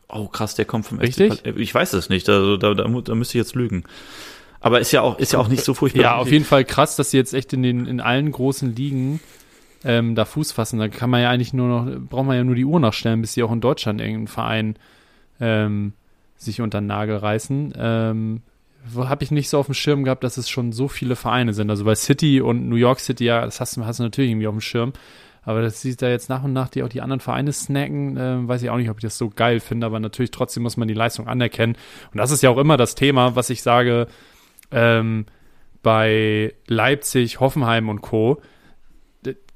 Oh, krass, der kommt vom Richtig? FC Ich weiß es nicht, also da, da, da müsste ich jetzt lügen. Aber ist ja auch, ist ja auch nicht so furchtbar. Ja, auf jeden Fall krass, dass sie jetzt echt in den, in allen großen Ligen ähm, da Fuß fassen. Da kann man ja eigentlich nur noch, braucht man ja nur die Uhr nachstellen, bis sie auch in Deutschland irgendeinen Verein ähm, sich unter den Nagel reißen. Ähm, habe ich nicht so auf dem Schirm gehabt, dass es schon so viele Vereine sind. Also bei City und New York City, ja, das hast du, hast du natürlich irgendwie auf dem Schirm. Aber das sieht da jetzt nach und nach, die auch die anderen Vereine snacken, äh, weiß ich auch nicht, ob ich das so geil finde, aber natürlich trotzdem muss man die Leistung anerkennen. Und das ist ja auch immer das Thema, was ich sage, ähm, bei Leipzig, Hoffenheim und Co.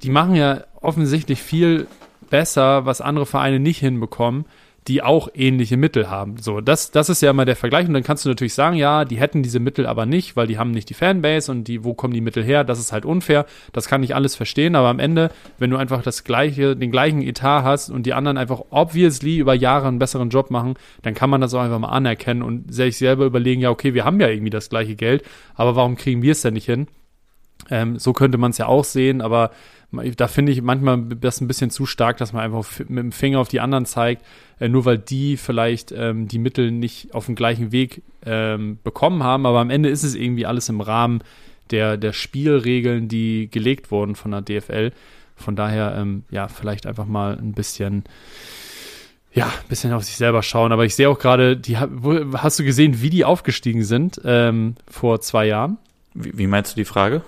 Die machen ja offensichtlich viel besser, was andere Vereine nicht hinbekommen die auch ähnliche Mittel haben. So, das, das ist ja immer der Vergleich. Und dann kannst du natürlich sagen, ja, die hätten diese Mittel aber nicht, weil die haben nicht die Fanbase und die, wo kommen die Mittel her? Das ist halt unfair. Das kann ich alles verstehen. Aber am Ende, wenn du einfach das gleiche, den gleichen Etat hast und die anderen einfach obviously über Jahre einen besseren Job machen, dann kann man das auch einfach mal anerkennen und sich selber überlegen, ja, okay, wir haben ja irgendwie das gleiche Geld, aber warum kriegen wir es denn nicht hin? Ähm, so könnte man es ja auch sehen, aber da finde ich manchmal das ein bisschen zu stark, dass man einfach mit dem Finger auf die anderen zeigt, äh, nur weil die vielleicht ähm, die Mittel nicht auf dem gleichen Weg ähm, bekommen haben. Aber am Ende ist es irgendwie alles im Rahmen der, der Spielregeln, die gelegt wurden von der DFL. Von daher, ähm, ja, vielleicht einfach mal ein bisschen, ja, ein bisschen auf sich selber schauen. Aber ich sehe auch gerade, die hast du gesehen, wie die aufgestiegen sind ähm, vor zwei Jahren? Wie, wie meinst du die Frage?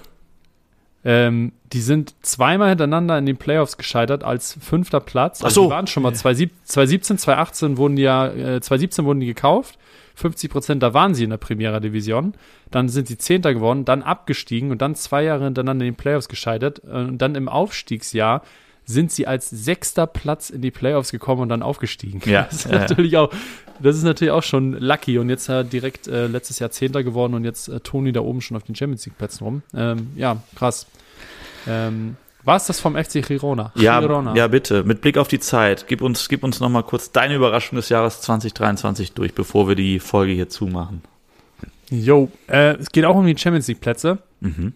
Ähm, die sind zweimal hintereinander in den Playoffs gescheitert als fünfter Platz. Ach so. Die waren schon mal 2017, 2018 wurden die ja, äh, 2017 wurden die gekauft. 50 Prozent, da waren sie in der Primera Division. Dann sind sie Zehnter geworden, dann abgestiegen und dann zwei Jahre hintereinander in den Playoffs gescheitert. Äh, Und dann im Aufstiegsjahr sind sie als sechster Platz in die Playoffs gekommen und dann aufgestiegen. Ja, das ist ja, ja. natürlich auch, das ist natürlich auch schon lucky und jetzt äh, direkt äh, letztes Jahr Zehnter geworden und jetzt äh, Toni da oben schon auf den Champions League Plätzen rum. Ähm, ja, krass. Ähm, war es das vom FC Girona? Ja, Girona. ja, bitte. Mit Blick auf die Zeit, gib uns, gib uns noch mal kurz deine Überraschung des Jahres 2023 durch, bevor wir die Folge hier zumachen. Jo, äh, es geht auch um die Champions League Plätze. Mhm.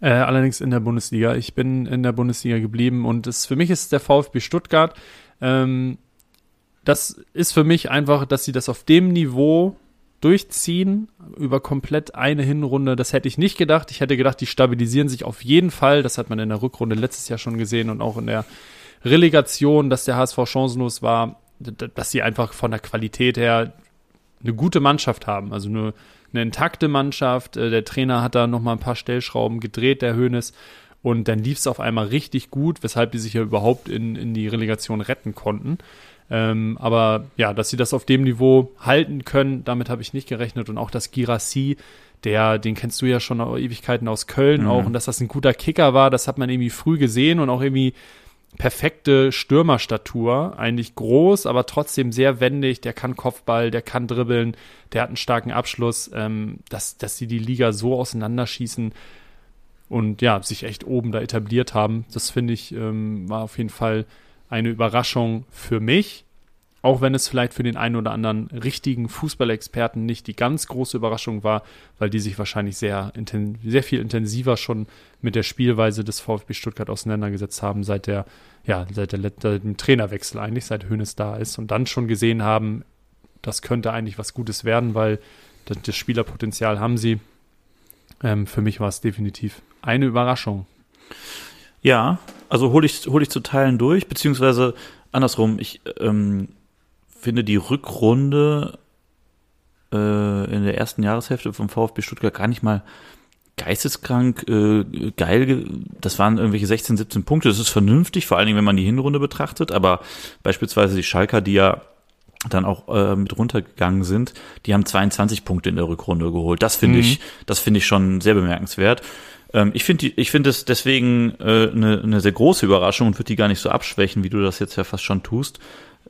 Äh, allerdings in der Bundesliga. Ich bin in der Bundesliga geblieben und es, für mich ist der VfB Stuttgart. Ähm, das ist für mich einfach, dass sie das auf dem Niveau durchziehen über komplett eine Hinrunde. Das hätte ich nicht gedacht. Ich hätte gedacht, die stabilisieren sich auf jeden Fall. Das hat man in der Rückrunde letztes Jahr schon gesehen und auch in der Relegation, dass der HSV chancenlos war, dass sie einfach von der Qualität her eine gute Mannschaft haben. Also eine, eine intakte Mannschaft. Äh, Der Trainer hat da noch mal ein paar Stellschrauben gedreht, der Hönes. Und dann lief es auf einmal richtig gut, weshalb die sich ja überhaupt in, in die Relegation retten konnten. Ähm, aber ja, dass sie das auf dem Niveau halten können, damit habe ich nicht gerechnet. Und auch dass Girassi, der, den kennst du ja schon Ewigkeiten aus Köln Mhm. auch, und dass das ein guter Kicker war, das hat man irgendwie früh gesehen und auch irgendwie perfekte Stürmerstatur, eigentlich groß, aber trotzdem sehr wendig, der kann Kopfball, der kann dribbeln, der hat einen starken Abschluss, ähm, dass, dass sie die Liga so auseinanderschießen und ja, sich echt oben da etabliert haben, das finde ich, ähm, war auf jeden Fall eine Überraschung für mich, auch wenn es vielleicht für den einen oder anderen richtigen Fußballexperten nicht die ganz große Überraschung war, weil die sich wahrscheinlich sehr, sehr viel intensiver schon mit der Spielweise des VfB Stuttgart auseinandergesetzt haben, seit der, ja, seit der, seit dem Trainerwechsel eigentlich, seit Hönes da ist und dann schon gesehen haben, das könnte eigentlich was Gutes werden, weil das, das Spielerpotenzial haben sie. Ähm, für mich war es definitiv eine Überraschung. Ja, also hole ich, hol ich zu Teilen durch, beziehungsweise andersrum, ich ähm, finde die Rückrunde äh, in der ersten Jahreshälfte vom VfB Stuttgart gar nicht mal geisteskrank äh, geil. ge- Das waren irgendwelche 16, 17 Punkte. Das ist vernünftig, vor allen Dingen, wenn man die Hinrunde betrachtet, aber beispielsweise die Schalker, die ja dann auch äh, mit runtergegangen sind, die haben 22 Punkte in der Rückrunde geholt. Das finde Mhm. ich, das finde ich schon sehr bemerkenswert. Ähm, ich finde, ich finde es deswegen äh, eine eine sehr große Überraschung und würde die gar nicht so abschwächen, wie du das jetzt ja fast schon tust.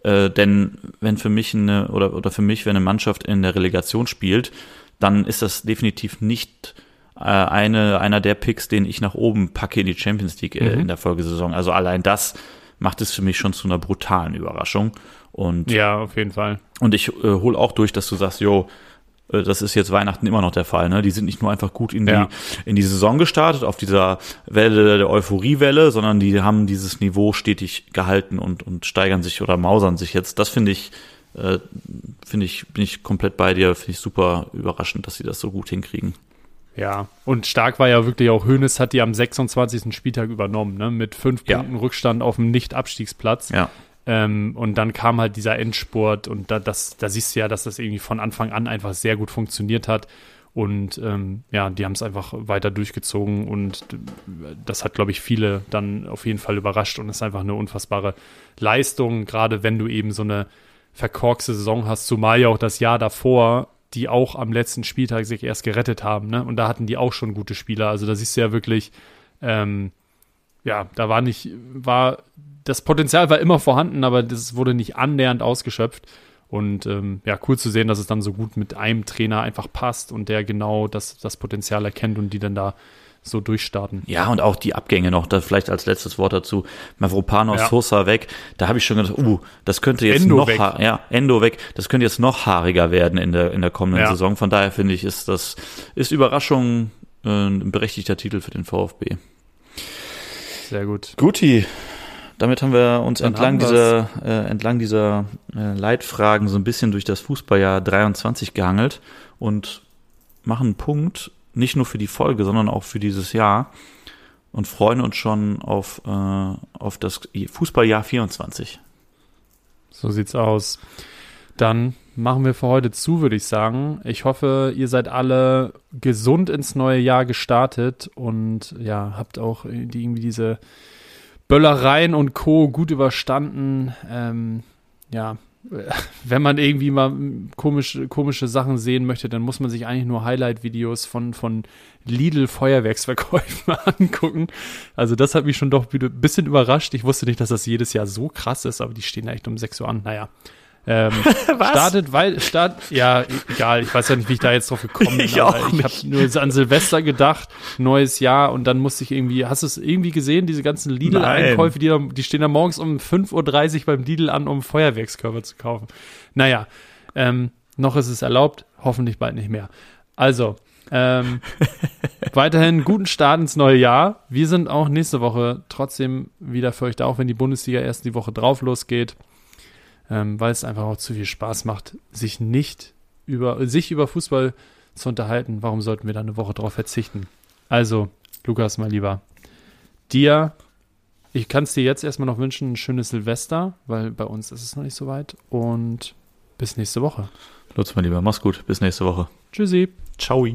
Äh, denn wenn für mich eine oder oder für mich, wenn eine Mannschaft in der Relegation spielt, dann ist das definitiv nicht äh, eine einer der Picks, den ich nach oben packe in die Champions League äh, Mhm. in der Folgesaison. Also allein das macht es für mich schon zu einer brutalen Überraschung. Und Ja, auf jeden Fall. und ich äh, hole auch durch, dass du sagst, jo, das ist jetzt Weihnachten immer noch der Fall. Ne? Die sind nicht nur einfach gut in die, Ja. in die Saison gestartet, auf dieser Welle der Euphoriewelle, sondern die haben dieses Niveau stetig gehalten und, und steigern sich oder mausern sich jetzt. Das finde ich, äh, finde ich, bin ich komplett bei dir, finde ich super überraschend, dass sie das so gut hinkriegen. Ja, und stark war ja wirklich auch Hoeneß hat die am 26. Spieltag übernommen, ne? mit fünf Ja. Punkten Rückstand auf dem Nicht-Abstiegsplatz. Ja. Ähm, und dann kam halt dieser Endspurt und da, das, da siehst du ja, dass das irgendwie von Anfang an einfach sehr gut funktioniert hat. Und ähm, ja, die haben es einfach weiter durchgezogen und das hat, glaube ich, viele dann auf jeden Fall überrascht und ist einfach eine unfassbare Leistung, gerade wenn du eben so eine verkorkste Saison hast, zumal ja auch das Jahr davor, die auch am letzten Spieltag sich erst gerettet haben, ne? Und da hatten die auch schon gute Spieler. Also da siehst du ja wirklich, ähm, ja, da war nicht, war, das Potenzial war immer vorhanden, aber das wurde nicht annähernd ausgeschöpft. Und ähm, ja, cool zu sehen, dass es dann so gut mit einem Trainer einfach passt und der genau das, das Potenzial erkennt und die dann da so durchstarten. Ja, und auch die Abgänge noch, da vielleicht als letztes Wort dazu. Mavropanos, Ja. Sosa weg, da habe ich schon gedacht, uh, das könnte jetzt Endo noch, weg. ja, Endo weg, das könnte jetzt noch haariger werden in der, in der kommenden Ja. Saison. Von daher finde ich, ist das, ist Überraschung äh, ein berechtigter Titel für den VfB. Sehr gut. Guti, damit haben wir uns Dann entlang dieser, äh, entlang dieser äh, Leitfragen so ein bisschen durch das Fußballjahr 23 gehangelt und machen einen Punkt, nicht nur für die Folge, sondern auch für dieses Jahr und freuen uns schon auf, äh, auf das Fußballjahr 24. So sieht's aus. Dann machen wir für heute zu, würde ich sagen. Ich hoffe, ihr seid alle gesund ins neue Jahr gestartet und ja, habt auch irgendwie diese Böllereien und Co. gut überstanden. Ähm, ja, wenn man irgendwie mal komische, komische Sachen sehen möchte, dann muss man sich eigentlich nur Highlight-Videos von, von Lidl-Feuerwerksverkäufen angucken. Also das hat mich schon doch ein bisschen überrascht. Ich wusste nicht, dass das jedes Jahr so krass ist, aber die stehen echt um 6 Uhr an. Naja, ähm, Was? Startet, weil, start, ja, egal, ich weiß ja nicht, wie ich da jetzt drauf gekommen bin. ich auch ich habe nur an Silvester gedacht, neues Jahr und dann musste ich irgendwie, hast du es irgendwie gesehen, diese ganzen Lidl-Einkäufe, die, die stehen da morgens um 5.30 Uhr beim Lidl an, um Feuerwerkskörper zu kaufen. Naja, ähm, noch ist es erlaubt, hoffentlich bald nicht mehr. Also, ähm, weiterhin guten Start ins neue Jahr. Wir sind auch nächste Woche trotzdem wieder für euch da, auch wenn die Bundesliga erst die Woche drauf losgeht ähm, weil es einfach auch zu viel Spaß macht, sich nicht über, sich über Fußball zu unterhalten. Warum sollten wir da eine Woche drauf verzichten? Also, Lukas, mal lieber, dir, ich kann es dir jetzt erstmal noch wünschen, ein schönes Silvester, weil bei uns ist es noch nicht so weit. Und bis nächste Woche. Lutz, mal lieber, mach's gut. Bis nächste Woche. Tschüssi. Ciao.